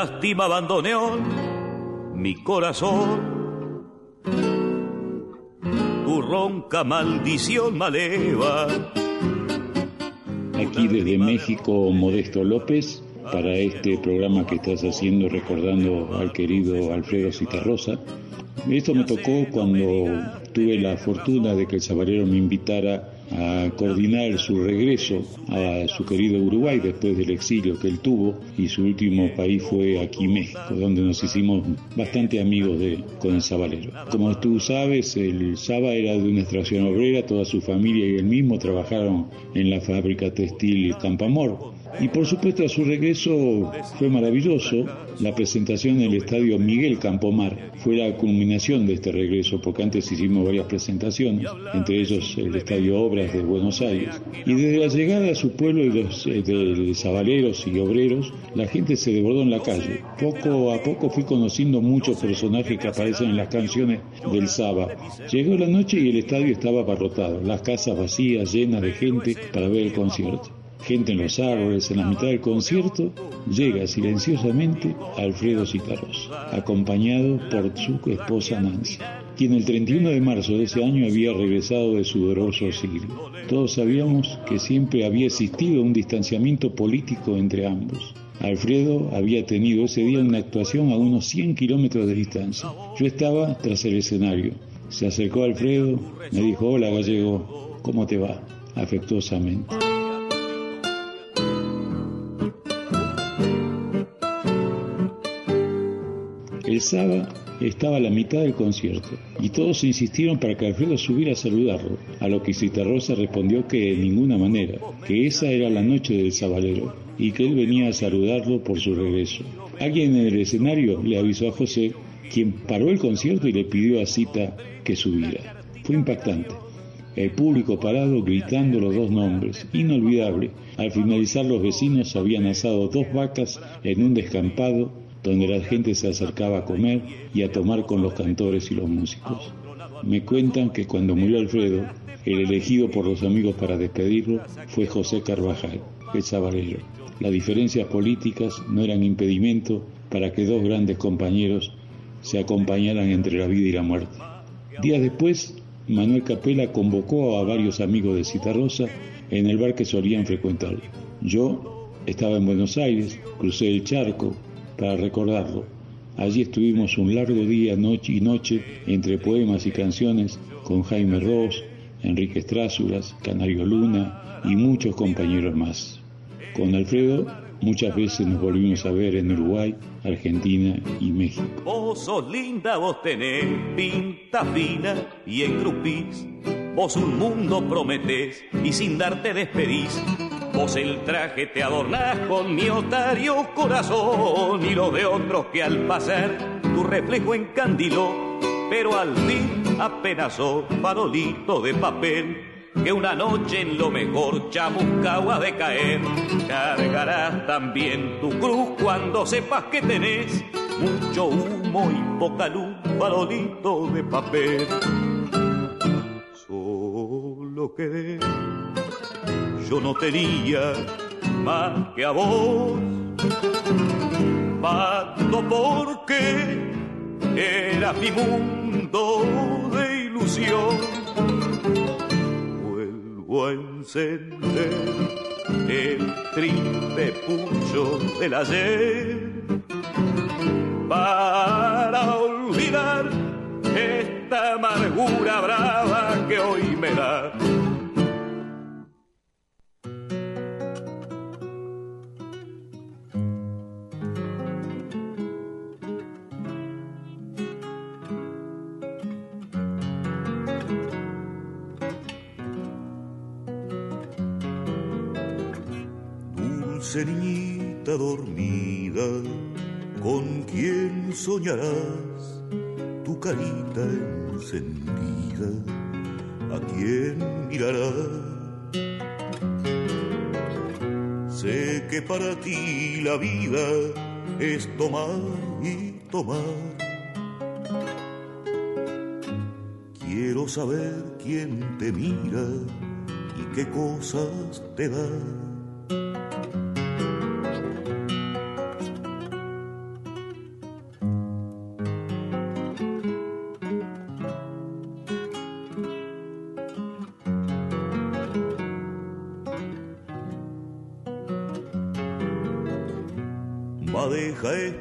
Lástima abandoneó mi corazón. Tu ronca maldición maleva. Aquí desde México, Modesto López para este programa que estás haciendo recordando al querido Alfredo Citarrosa. Esto me tocó cuando tuve la fortuna de que el sabalero me invitara a coordinar su regreso a su querido Uruguay después del exilio que él tuvo y su último país fue aquí México, donde nos hicimos bastante amigos de, con el Sabalero. Como tú sabes, el Saba era de una extracción obrera, toda su familia y él mismo trabajaron en la fábrica textil Campamor y por supuesto a su regreso fue maravilloso. La presentación en el estadio Miguel Campomar fue la culminación de este regreso, porque antes hicimos varias presentaciones, entre ellos el estadio Obras de Buenos Aires. Y desde la llegada a su pueblo de los eh, de y obreros, la gente se desbordó en la calle. Poco a poco fui conociendo muchos personajes que aparecen en las canciones del Saba. Llegó la noche y el estadio estaba abarrotado, las casas vacías, llenas de gente para ver el concierto gente en los árboles, en la mitad del concierto, llega silenciosamente Alfredo Citarros, acompañado por su esposa Nancy, quien el 31 de marzo de ese año había regresado de su doloroso exilio. Todos sabíamos que siempre había existido un distanciamiento político entre ambos. Alfredo había tenido ese día una actuación a unos 100 kilómetros de distancia. Yo estaba tras el escenario. Se acercó Alfredo, me dijo, hola gallego, ¿cómo te va? afectuosamente. Sábado estaba a la mitad del concierto y todos insistieron para que Alfredo subiera a saludarlo, a lo que Citarrosa respondió que de ninguna manera, que esa era la noche del sabalero y que él venía a saludarlo por su regreso. Alguien en el escenario le avisó a José, quien paró el concierto y le pidió a Cita que subiera. Fue impactante. El público parado gritando los dos nombres, inolvidable. Al finalizar los vecinos habían asado dos vacas en un descampado donde la gente se acercaba a comer y a tomar con los cantores y los músicos. Me cuentan que cuando murió Alfredo, el elegido por los amigos para despedirlo fue José Carvajal, el sabalero. Las diferencias políticas no eran impedimento para que dos grandes compañeros se acompañaran entre la vida y la muerte. Días después, Manuel Capela convocó a varios amigos de Citarrosa en el bar que solían frecuentar. Yo estaba en Buenos Aires, crucé el charco, para recordarlo. Allí estuvimos un largo día, noche y noche, entre poemas y canciones, con Jaime Ross, Enrique Estrázulas, Canario Luna y muchos compañeros más. Con Alfredo muchas veces nos volvimos a ver en Uruguay, Argentina y México. Vos sos linda, vos tenés pinta fina y en Vos un mundo prometés y sin darte despedís Vos el traje te adornás con mi otario corazón y lo de otros que al pasar tu reflejo encandiló, pero al fin apenas sos farolito de papel que una noche en lo mejor chamuscao de caer. Cargarás también tu cruz cuando sepas que tenés mucho humo y poca luz, farolito de papel. Solo que yo no tenía más que a vos, Pacto porque era mi mundo de ilusión. Vuelvo a encender el triste pucho del ayer para olvidar esta amargura brava que hoy me da. Niñita dormida, con quién soñarás tu carita encendida, a quién mirarás. Sé que para ti la vida es tomar y tomar. Quiero saber quién te mira y qué cosas te da.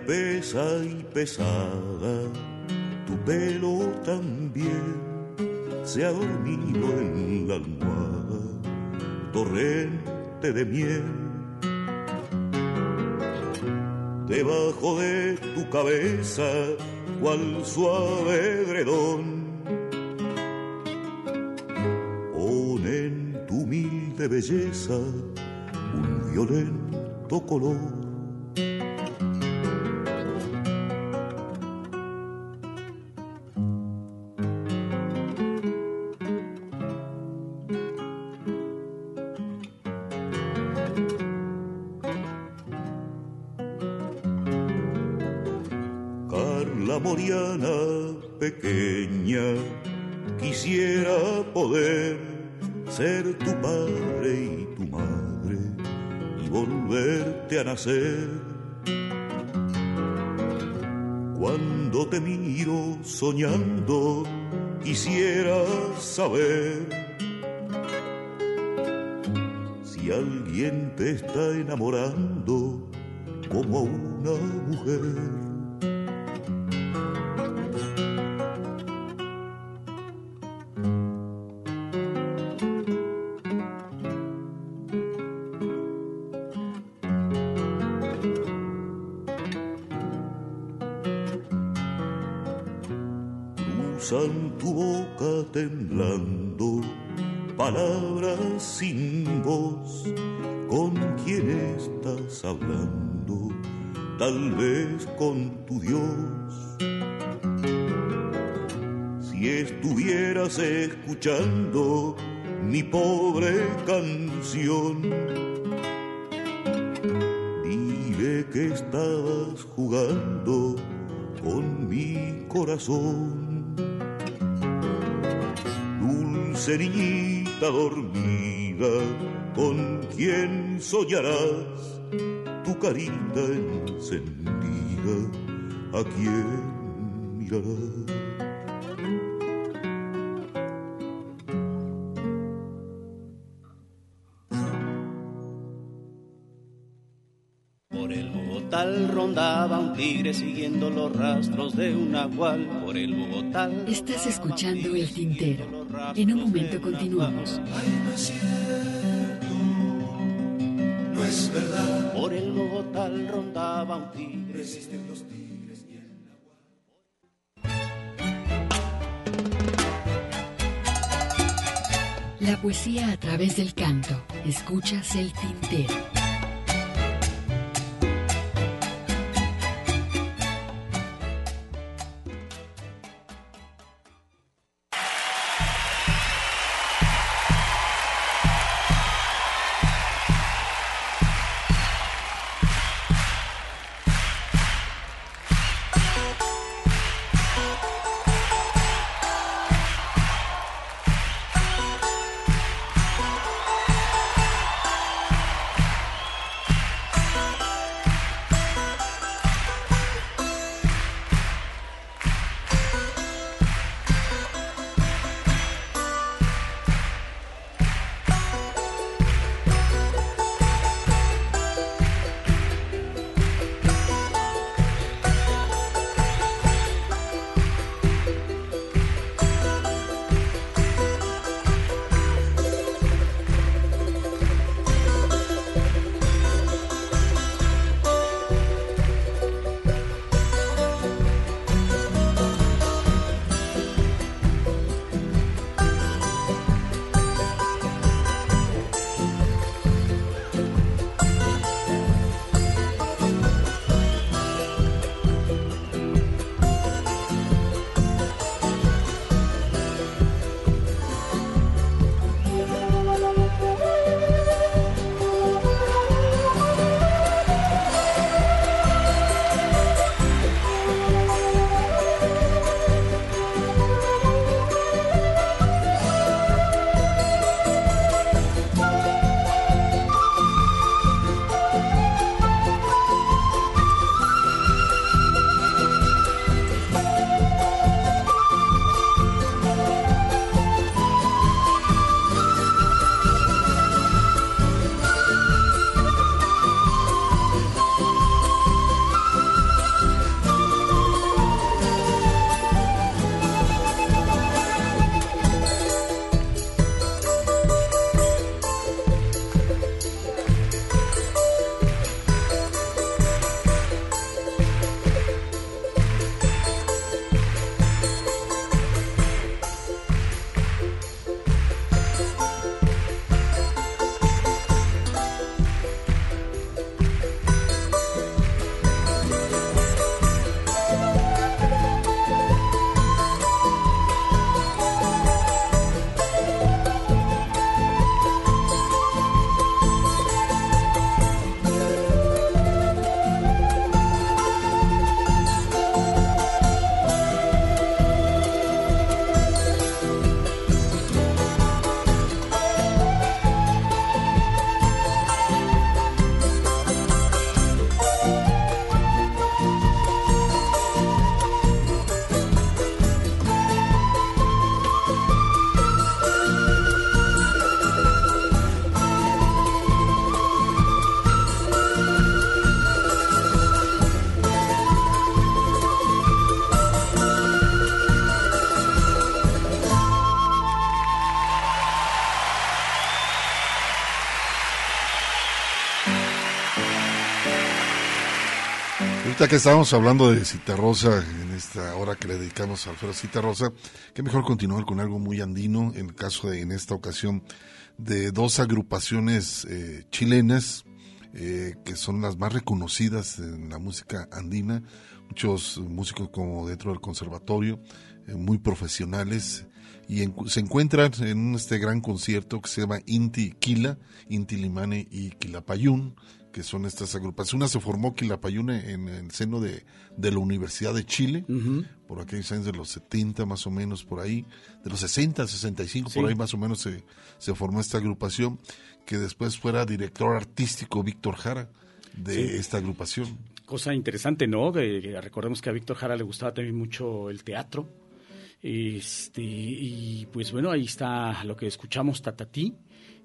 Espesa y pesada, tu pelo también se ha dormido en la almohada, torrente de miel. Debajo de tu cabeza, cual suave edredón, pone en tu humilde belleza un violento color. Saber escuchando mi pobre canción, dile que estabas jugando con mi corazón. Dulce niñita dormida, ¿con quién soñarás? Tu carita encendida, ¿a quién mirarás? Rondaba un tigre siguiendo los rastros de un nahual. Por el Bogotá. Estás escuchando El Tintero. En un momento continuamos. No es verdad. Por el Bogotá rondaba un tigre. Existen los tigres y el La poesía a través del canto. Escuchas el tintero. Que estábamos hablando de Citarrosa, en esta hora que le dedicamos a Alfredo Citarrosa, qué mejor continuar con algo muy andino, en el caso de, en esta ocasión, de dos agrupaciones eh, chilenas, eh, que son las más reconocidas en la música andina, muchos músicos como dentro del conservatorio, eh, muy profesionales, y se encuentran en este gran concierto que se llama Inti Quila, Inti Limane y Quilapayún, que son estas agrupaciones. Una se formó Quilapayune en el seno de, de la Universidad de Chile, por aquellos años de los 70 más o menos, por ahí, de los 60, 65, por ahí más o menos se, se formó esta agrupación, que después fuera director artístico Víctor Jara de esta agrupación. Cosa interesante, ¿no? recordemos que a Víctor Jara le gustaba también mucho el teatro. Este, y pues bueno, ahí está lo que escuchamos, Tatatí.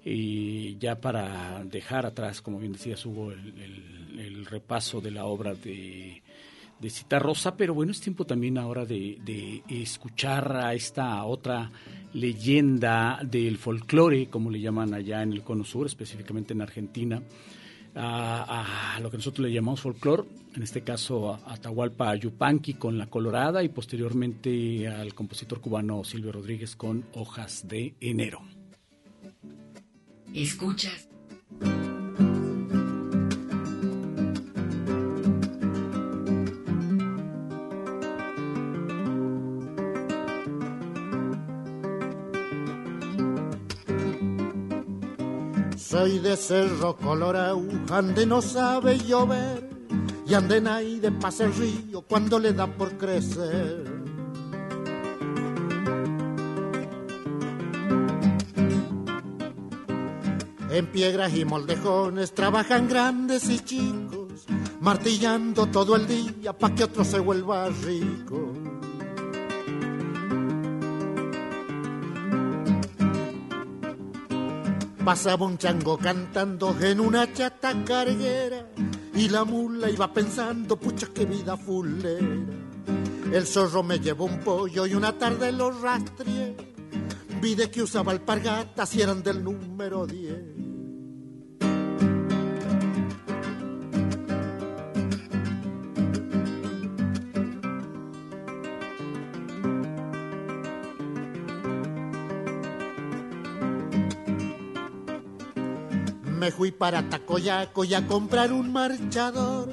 Y ya para dejar atrás, como bien decías Hugo, el, repaso de la obra de, de Cita Rosa, pero bueno, es tiempo también ahora de, de escuchar a esta otra leyenda del folclore, como le llaman allá en el Cono Sur, específicamente en Argentina, a, lo que nosotros le llamamos folclore, en este caso a Atahualpa Yupanqui con La Colorada y posteriormente al compositor cubano Silvio Rodríguez con Hojas de Enero. Escuchas. Soy de Cerro Colorado, ande no sabe llover, y anden ahí de pase el río cuando le da por crecer. En piedras y moldejones trabajan grandes y chicos, martillando todo el día pa' que otro se vuelva rico. Pasaba un chango cantando en una chata carguera y la mula iba pensando, pucha qué vida fulera. El zorro me llevó un pollo y una tarde lo rastreé. Vi de que usaba alpargatas y eran del número 10. Me fui para Tacoyaco y a comprar un marchador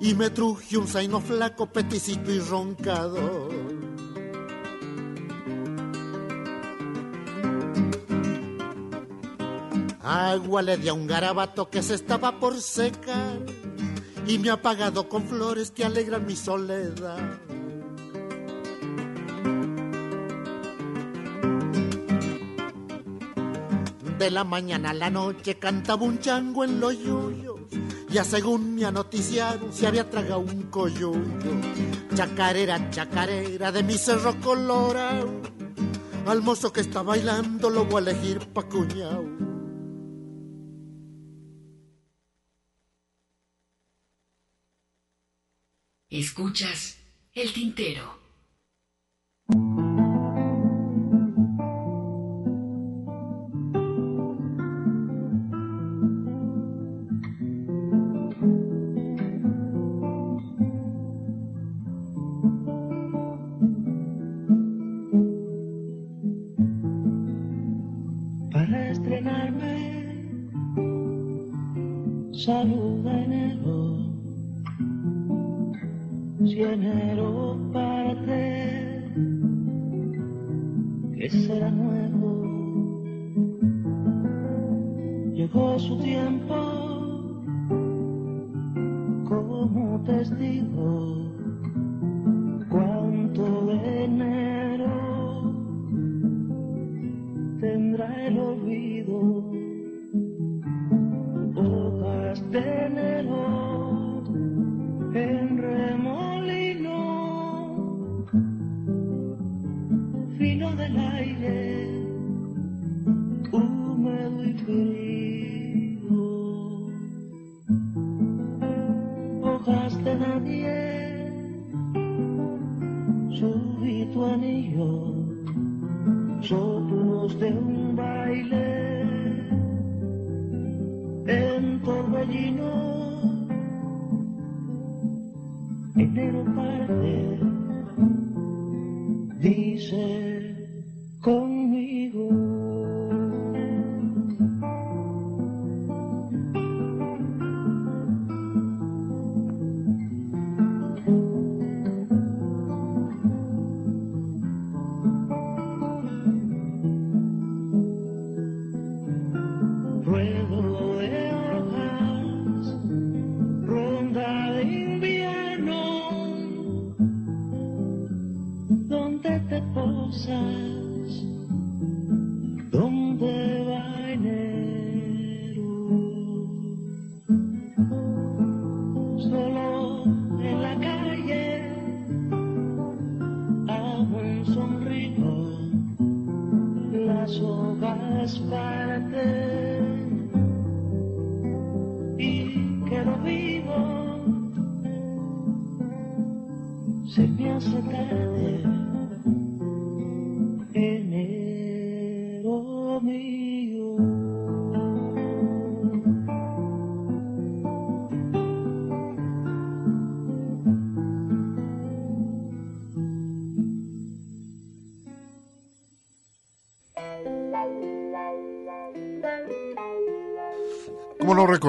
y me truje un zaino flaco, peticito y roncador. Agua le di a un garabato que se estaba por secar y me ha apagado con flores que alegran mi soledad. De la mañana a la noche cantaba un chango en los yuyos. Ya según me anoticiaron se había tragado un coyuyo. Chacarera, chacarera de mi cerro colorado. Al mozo que está bailando lo voy a elegir pa' cuñao. Escuchas el tintero.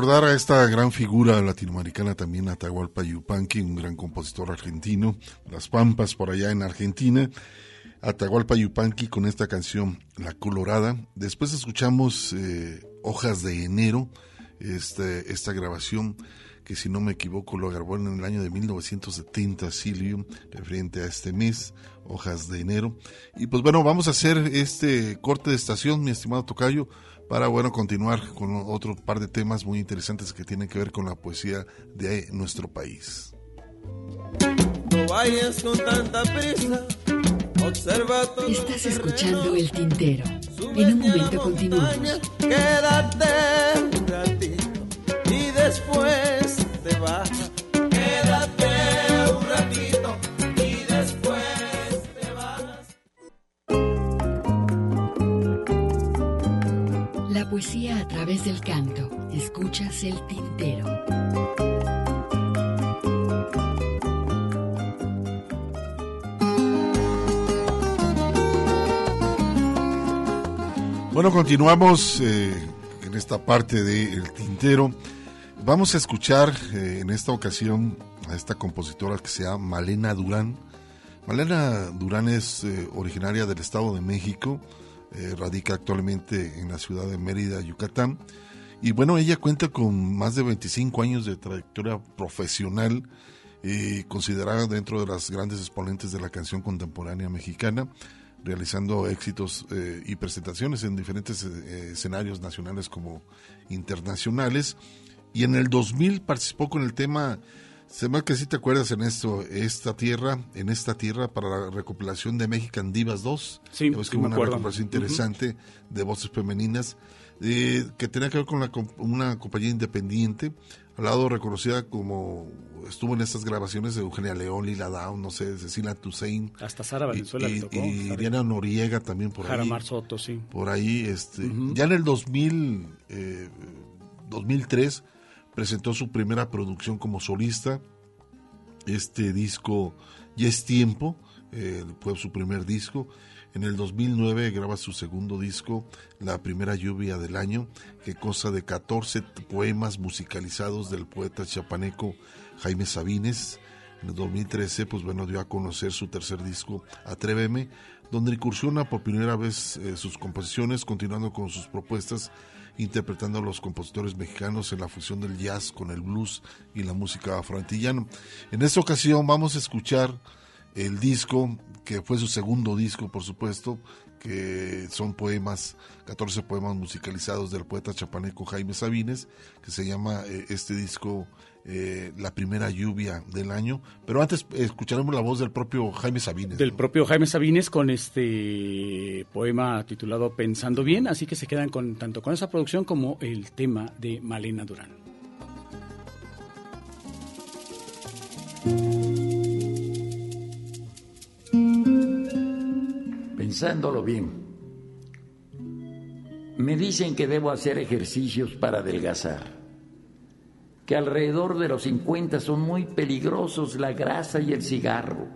A esta gran figura latinoamericana también, Atahualpa Yupanqui, un gran compositor argentino, Las Pampas por allá en Argentina. Atahualpa Yupanqui con esta canción La Colorada. Después escuchamos eh, Hojas de Enero, este, esta grabación que si no me equivoco lo grabó en el año de 1970 Silvio, referente a este mes, Hojas de Enero. Y pues bueno, vamos a hacer este corte de estación, mi estimado Tocayo, para bueno continuar con otro par de temas muy interesantes que tienen que ver con la poesía de nuestro país. No vayas con tanta prisa. Observa todo Estás escuchando El Tintero. En un momento continuamos. Quédate un ratito y después te vas. Poesía a través del canto. Escuchas El Tintero. Bueno, continuamos eh, en esta parte del tintero. Vamos a escuchar eh, en esta ocasión a esta compositora que se llama Malena Durán. Malena Durán es eh, originaria del Estado de México, eh, radica actualmente en la ciudad de Mérida, Yucatán. Y bueno, ella cuenta con más de 25 años de trayectoria profesional, eh, considerada dentro de las grandes exponentes de la canción contemporánea mexicana realizando éxitos eh, y presentaciones en diferentes escenarios nacionales como internacionales. Y en el 2000 participó con el tema, se me que si te acuerdas en esto, esta tierra, en esta tierra para la recopilación de Mexican Divas 2. Sí, ves sí que me hubo una recopilación interesante de voces femeninas eh, que tenía que ver con la una compañía independiente, al lado reconocida como estuvo en estas grabaciones de Eugenia León, Lila Down, no sé, Cecilia Toussaint. Hasta Sara Valenzuela y, le tocó. y Sara- Diana Noriega también por ahí. Jaramar Soto, sí. Por ahí, este, ya en el 2000, eh, 2003 presentó su primera producción como solista. Este disco Ya es tiempo, eh, fue su primer disco. En el 2009 graba su segundo disco, La primera lluvia del año, que consta de 14 poemas musicalizados del poeta chapaneco Jaime Sabines. En el 2013, pues bueno, dio a conocer su tercer disco, Atréveme, donde incursiona por primera vez eh, sus composiciones, continuando con sus propuestas, interpretando a los compositores mexicanos en la fusión del jazz con el blues y la música afroantillana. En esta ocasión vamos a escuchar el disco, que fue su segundo disco, por supuesto, que son poemas, 14 poemas musicalizados del poeta chapaneco Jaime Sabines, que se llama eh, este disco eh, La primera lluvia del año. Pero antes eh, escucharemos la voz del propio Jaime Sabines. Del propio Jaime Sabines con este poema titulado Pensando Bien, así que se quedan con tanto con esa producción como el tema de Malena Durán. pensándolo bien. Me dicen que debo hacer ejercicios para adelgazar, que alrededor de los 50 son muy peligrosos la grasa y el cigarro,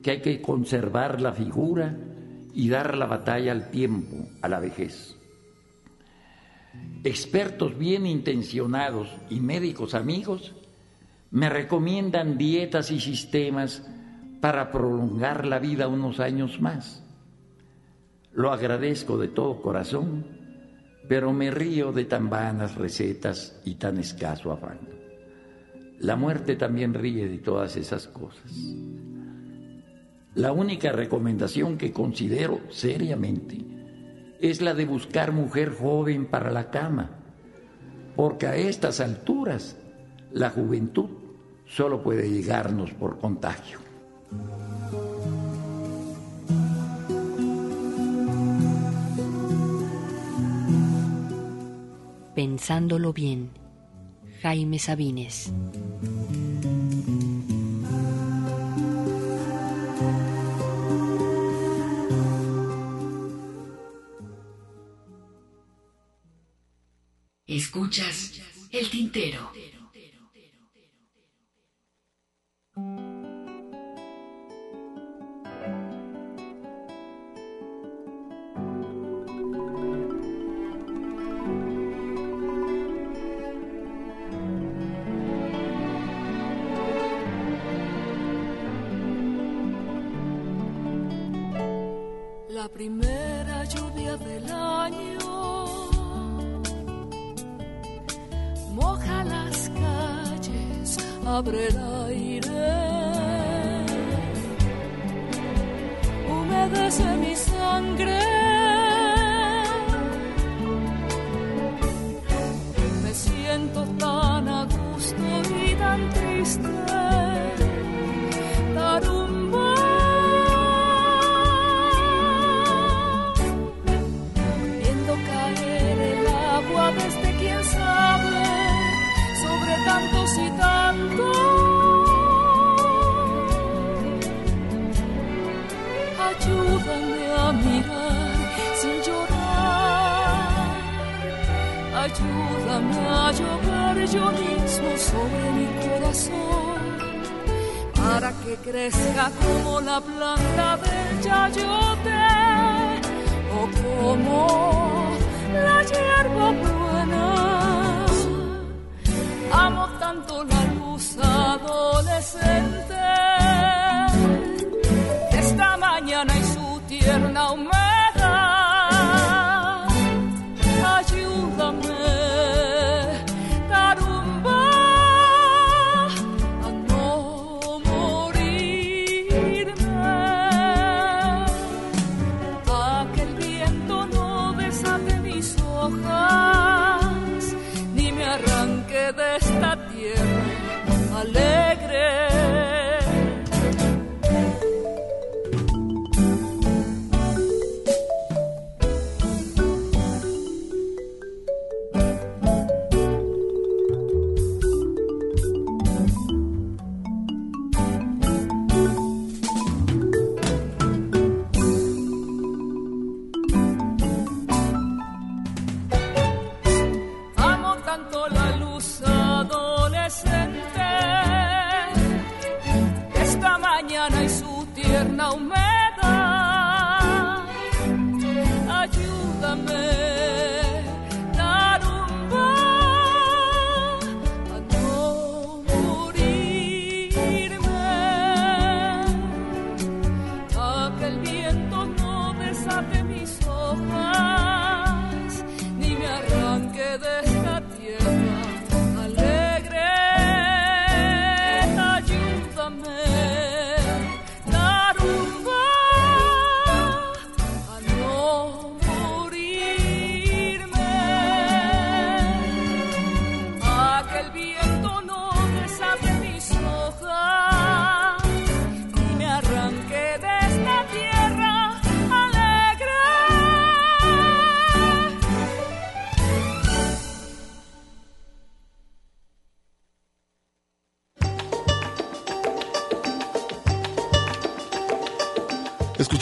que hay que conservar la figura y dar la batalla al tiempo, a la vejez. Expertos bien intencionados y médicos amigos me recomiendan dietas y sistemas para prolongar la vida unos años más. Lo agradezco de todo corazón, pero me río de tan vanas recetas y tan escaso afán. La muerte también ríe de todas esas cosas. La única recomendación que considero seriamente es la de buscar mujer joven para la cama, porque a estas alturas la juventud solo puede llegarnos por contagio. Pensándolo bien, Jaime Sabines. Escuchas el tintero.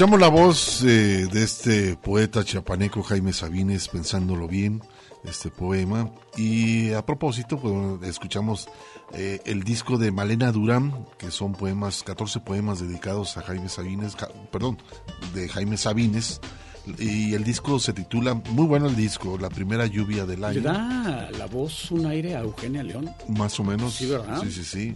Escuchamos la voz eh, de este poeta chiapaneco Jaime Sabines, pensándolo bien, este poema. Y a propósito, pues, escuchamos eh, el disco de Malena Durán, que son poemas, 14 poemas dedicados a Jaime Sabines, ja- perdón, de Jaime Sabines. Y el disco se titula, muy bueno el disco, La primera lluvia del Le año. da la voz un aire a Eugenia León. Más o menos. Sí, ¿verdad? Sí, sí, sí.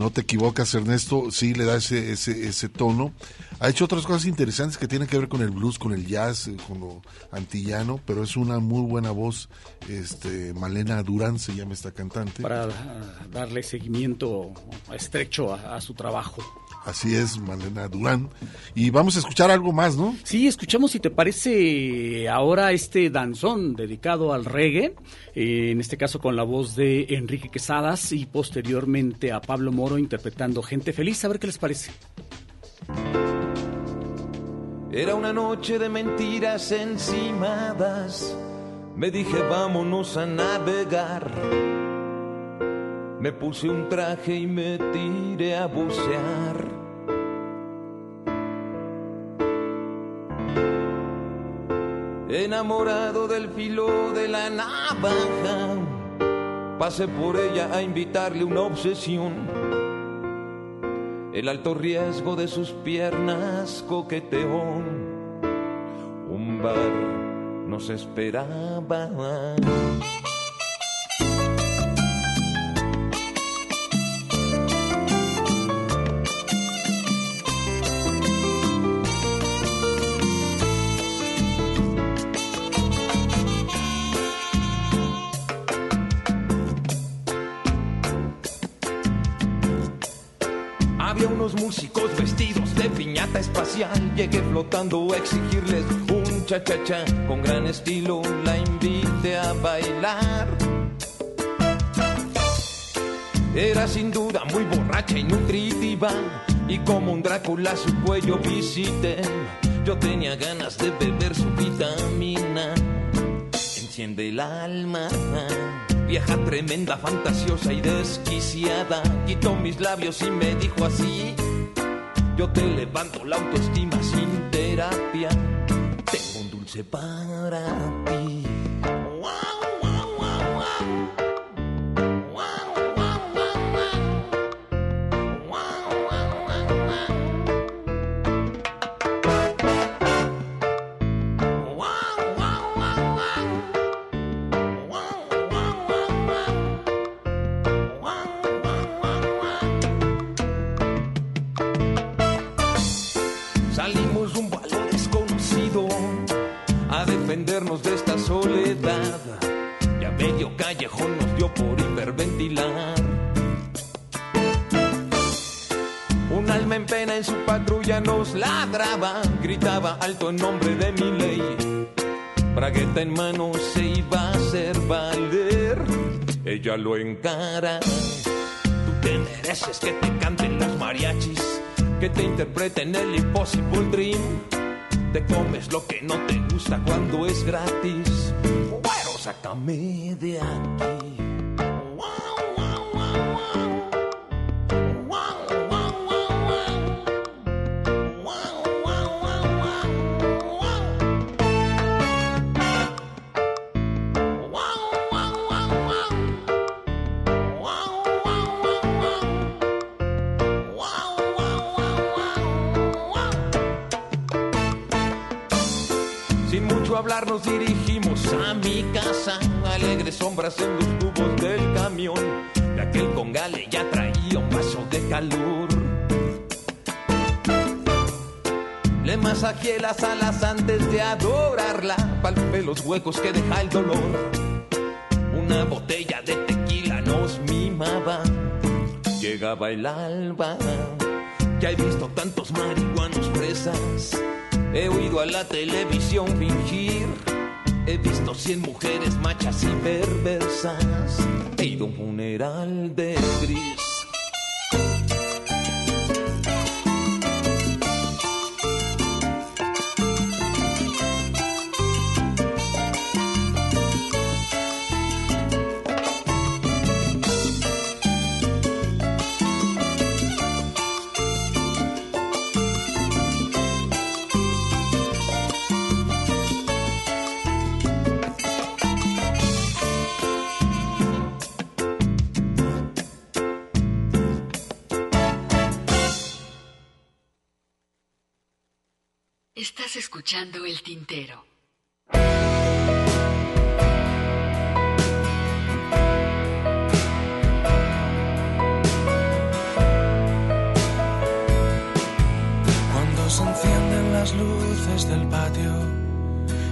No te equivocas, Ernesto. Sí, le da ese, ese, ese tono. Ha hecho otras cosas interesantes que tienen que ver con el blues, con el jazz, eh, con lo antillano, pero es una muy buena voz. Este, Malena Durán se llama esta cantante. Para ah, darle seguimiento estrecho a, a su trabajo. Así es, Malena Durán. Y vamos a escuchar algo más, ¿no? Sí, escuchamos, si te parece, ahora este danzón dedicado al reggae, eh, en este caso con la voz de Enrique Quesadas y posteriormente a Pablo Moro interpretando Gente Feliz. A ver qué les parece. Era una noche de mentiras encimadas. Me dije, vámonos a navegar. Me puse un traje y me tiré a bucear. Enamorado del filo de la navaja, pasé por ella a invitarle una obsesión. El alto riesgo de sus piernas coqueteó. Un bar nos esperaba. Había unos músicos vestidos de piñata espacial. Llegué flotando a exigirles un cha-cha-cha. Con gran estilo la invité a bailar. Era sin duda muy borracha y nutritiva. Y como un Drácula su cuello visité. Yo tenía ganas de beber su vitamina. Enciende el alma. Vieja tremenda, fantasiosa y desquiciada. Quitó mis labios y me dijo así. Yo te levanto la autoestima sin terapia. Tengo un dulce para ti. En nombre de mi ley. Bragueta en mano se iba a hacer valer. Ella lo encara. Tú te mereces que te canten los mariachis, que te interpreten el Impossible Dream. Te comes lo que no te gusta cuando es gratis. Bueno, sácame de aquí. En los tubos del camión. De aquel congale ya traía un vaso de calor. Le masajeé las alas antes de adorarla, palpé los huecos que deja el dolor. Una botella de tequila nos mimaba. Llegaba el alba, Estás escuchando el tintero. Cuando se encienden las luces del patio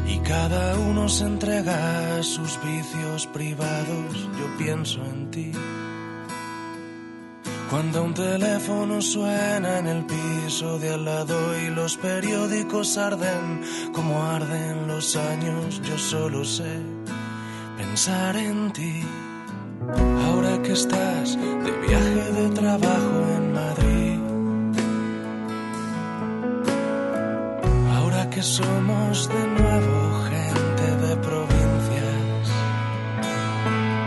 y cada uno se entrega a sus vicios privados, yo pienso en ti. Cuando un teléfono suena en el piso de al lado y los periódicos arden como arden los años, yo solo sé pensar en ti. Ahora que estás de viaje de trabajo en Madrid. Ahora que somos de nuevo gente de provincias.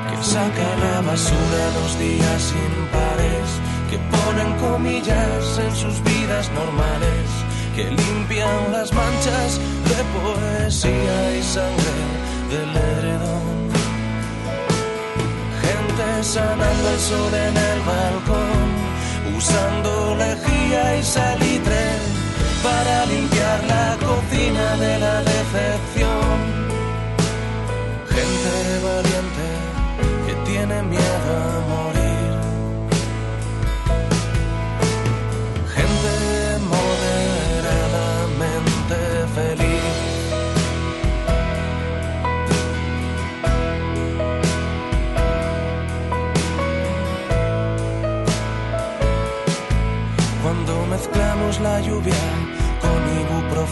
Que saca la basura los días impares. Que ponen comillas en sus vidas normales. Que limpian las manchas de poesía y sangre del edredón gente sanando el sol en el balcón, usando lejía y salitre para limpiar la cocina de la decepción. Gente valiente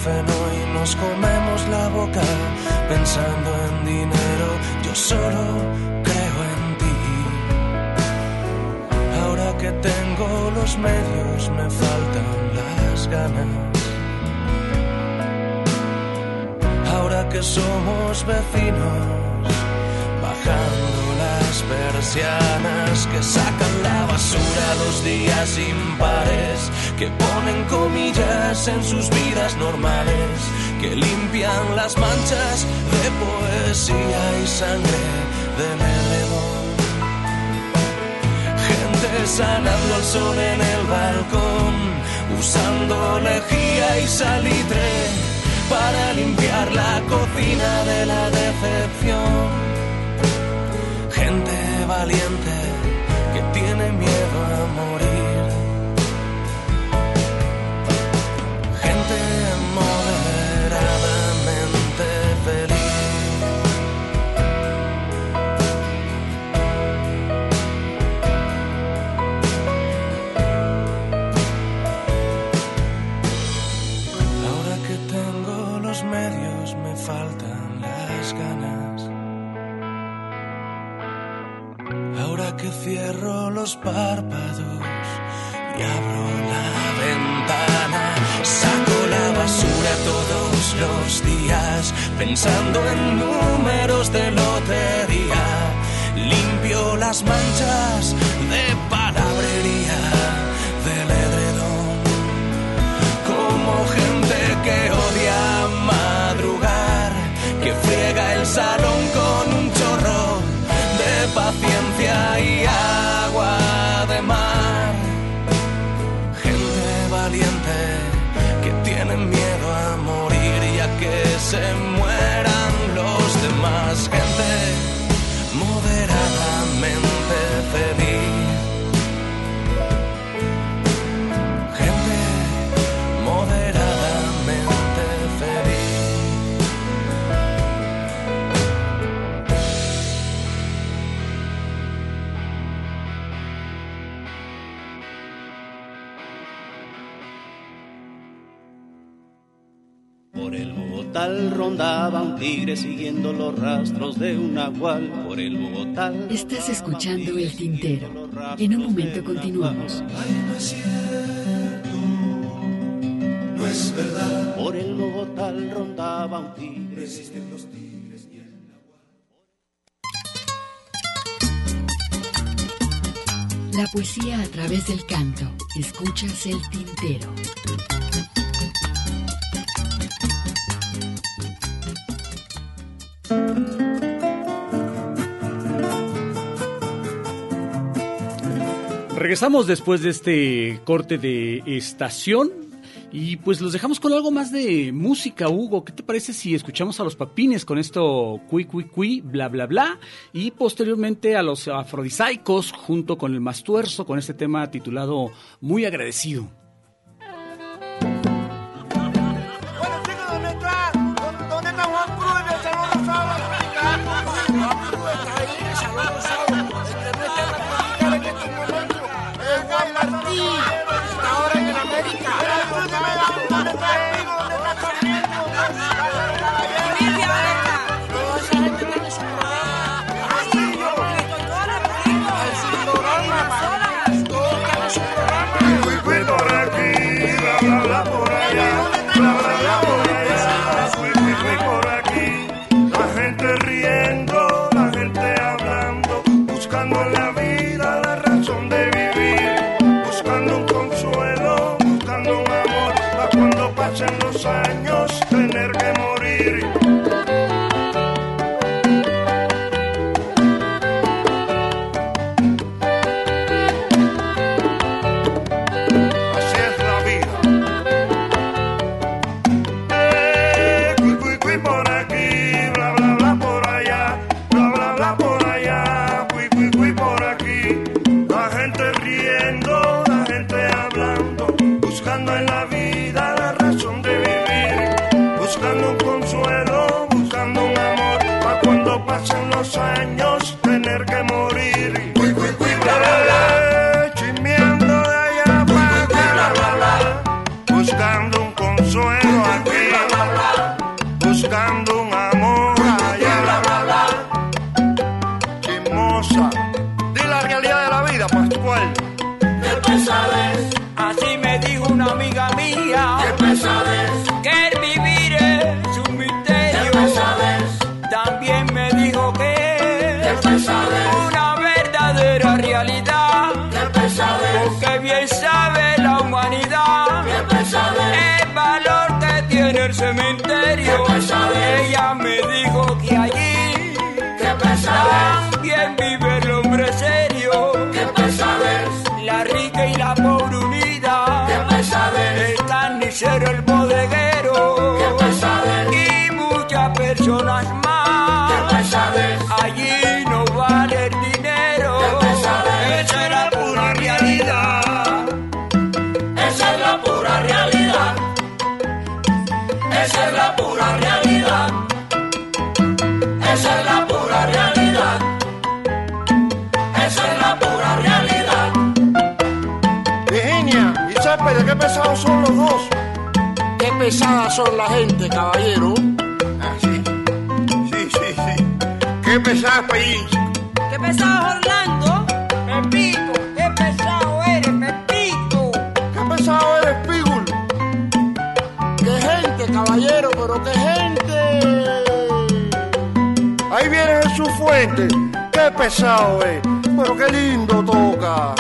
ibuprofeno y nos comemos la boca pensando en dinero, yo solo creo en ti. Ahora que tengo los medios me faltan las ganas. Ahora que somos vecinos, bajando persianas que sacan la basura los días impares, que ponen comillas en sus vidas normales, que limpian las manchas de poesía y sangre del edredón. Gente sanando al sol en el balcón, usando lejía y salitre para limpiar la cocina de la decepción. Valiente que tiene miedo a morir. Gente moderadamente Ahora que cierro los párpados y abro la ventana, saco la basura todos los días, pensando en números de lotería. Limpio las manchas de palabrería del edredón, como gente que odia madrugar, que friega el salón con Bogotá rondaba un tigre siguiendo los rastros de un nahual. Por el Bogotá. Estás escuchando El Tintero. En un momento continuamos. No es verdad. Por el Bogotá rondaba un tigre. Los tigres La poesía a través del canto. Escuchas El Tintero. Regresamos después de este corte de estación y pues los dejamos con algo más de música, Hugo. ¿Qué te parece si escuchamos a los papines con esto cui cui cui, bla bla bla? Y posteriormente a los afrodisaicos junto con el mastuerzo con este tema titulado Muy agradecido. Qué pesada son la gente, caballero. Ah, sí. Sí, sí, sí. Qué pesada país. Qué pesado Orlando. Pepito, qué pesado eres, Pepito. Qué pesado eres, Pígul. Qué gente, caballero, pero qué gente. Ahí viene Jesús Fuente. Qué pesado es, pero qué lindo toca.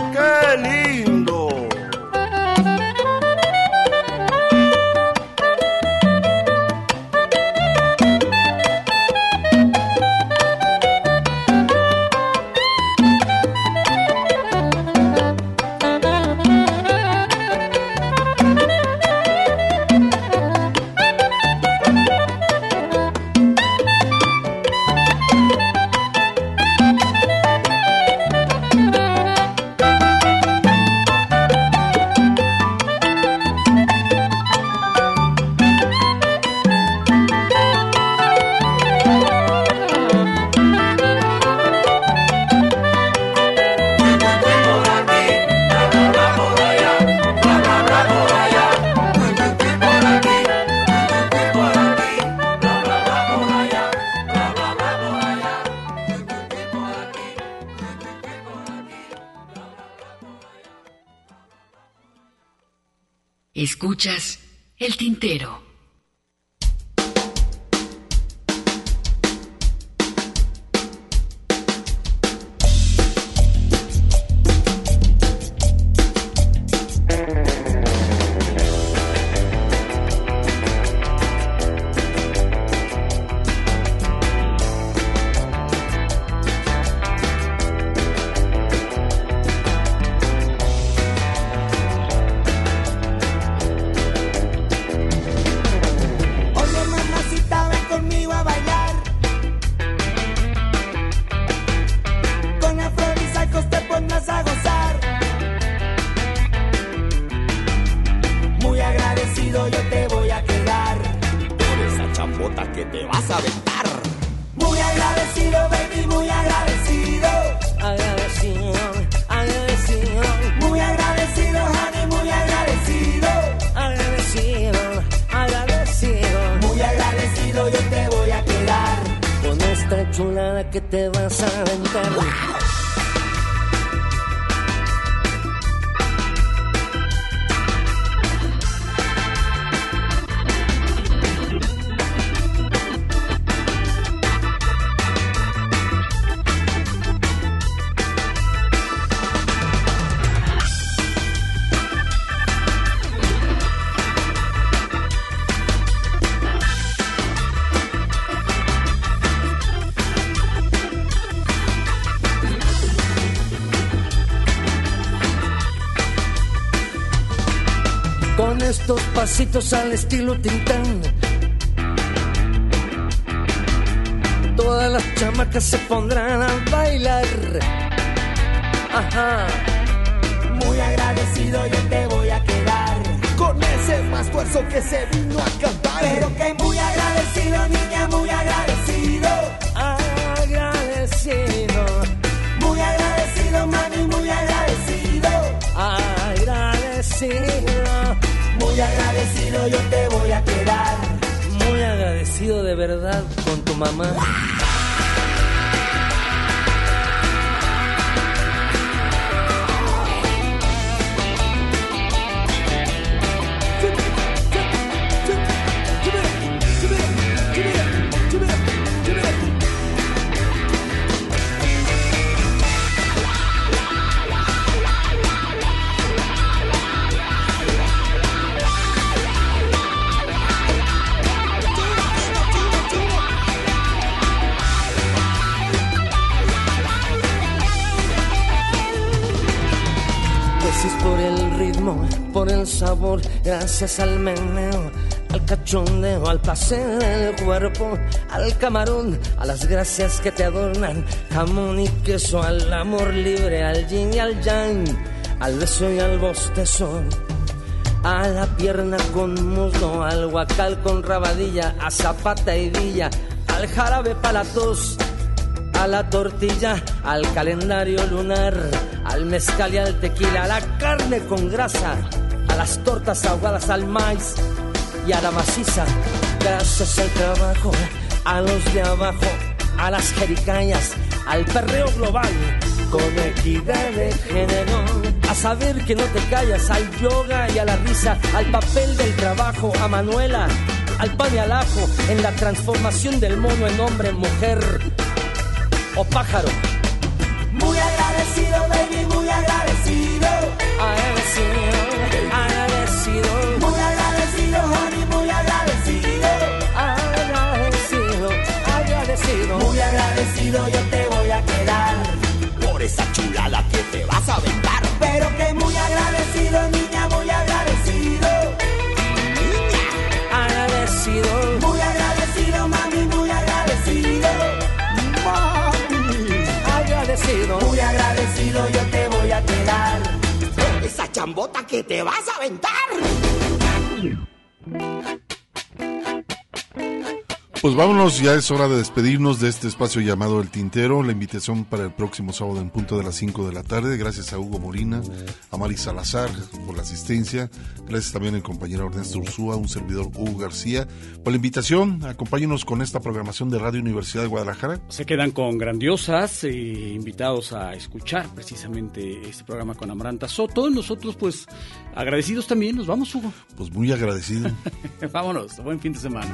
pasitos al estilo Tintán. Todas las chamacas se pondrán a bailar. Ajá. Muy agradecido yo te voy a quedar. Con ese más esfuerzo que se vino a cantar. Pero que muy agradecido, niña, muy agradecido. agradecido yo te voy a quedar. Muy agradecido de verdad con tu mamá. Sabor, gracias al meneo, al cachondeo, al placer del cuerpo, al camarón, a las gracias que te adornan, jamón y queso, al amor libre, al yin y al yang, al beso y al bostezo. A la pierna con muslo, al guacal con rabadilla, a zapata y villa, al jarabe para tos, a la tortilla, al calendario lunar, al mezcal y al tequila, a la carne con grasa, las tortas ahogadas al maíz y a la maciza. Gracias al trabajo, a los de abajo, a las jericañas, al perreo global, con equidad de género. A saber que no te callas, al yoga y a la risa, al papel del trabajo, a Manuela, al pan y al ajo, en la transformación del mono en hombre, mujer o pájaro. A aventar. Pero que muy agradecido, niña, muy agradecido. agradecido. Muy agradecido, mami, muy agradecido. Mami, agradecido. Muy agradecido, yo te voy a quedar. Esa chambota que te vas a aventar. Pues vámonos, ya es hora de despedirnos de este espacio llamado El Tintero. La invitación para el próximo sábado en punto de las 5 de la tarde. Gracias a Hugo Morina, a Mari Salazar por la asistencia. Gracias también al compañero Ernesto Ursúa, un servidor Hugo García. Por la invitación, acompáñenos con esta programación de Radio Universidad de Guadalajara. Se quedan con grandiosas, eh, invitados a escuchar precisamente este programa con Amaranta Soto. Nosotros, pues, agradecidos también. Nos vamos, Hugo. Pues muy agradecido. Vámonos. Buen fin de semana.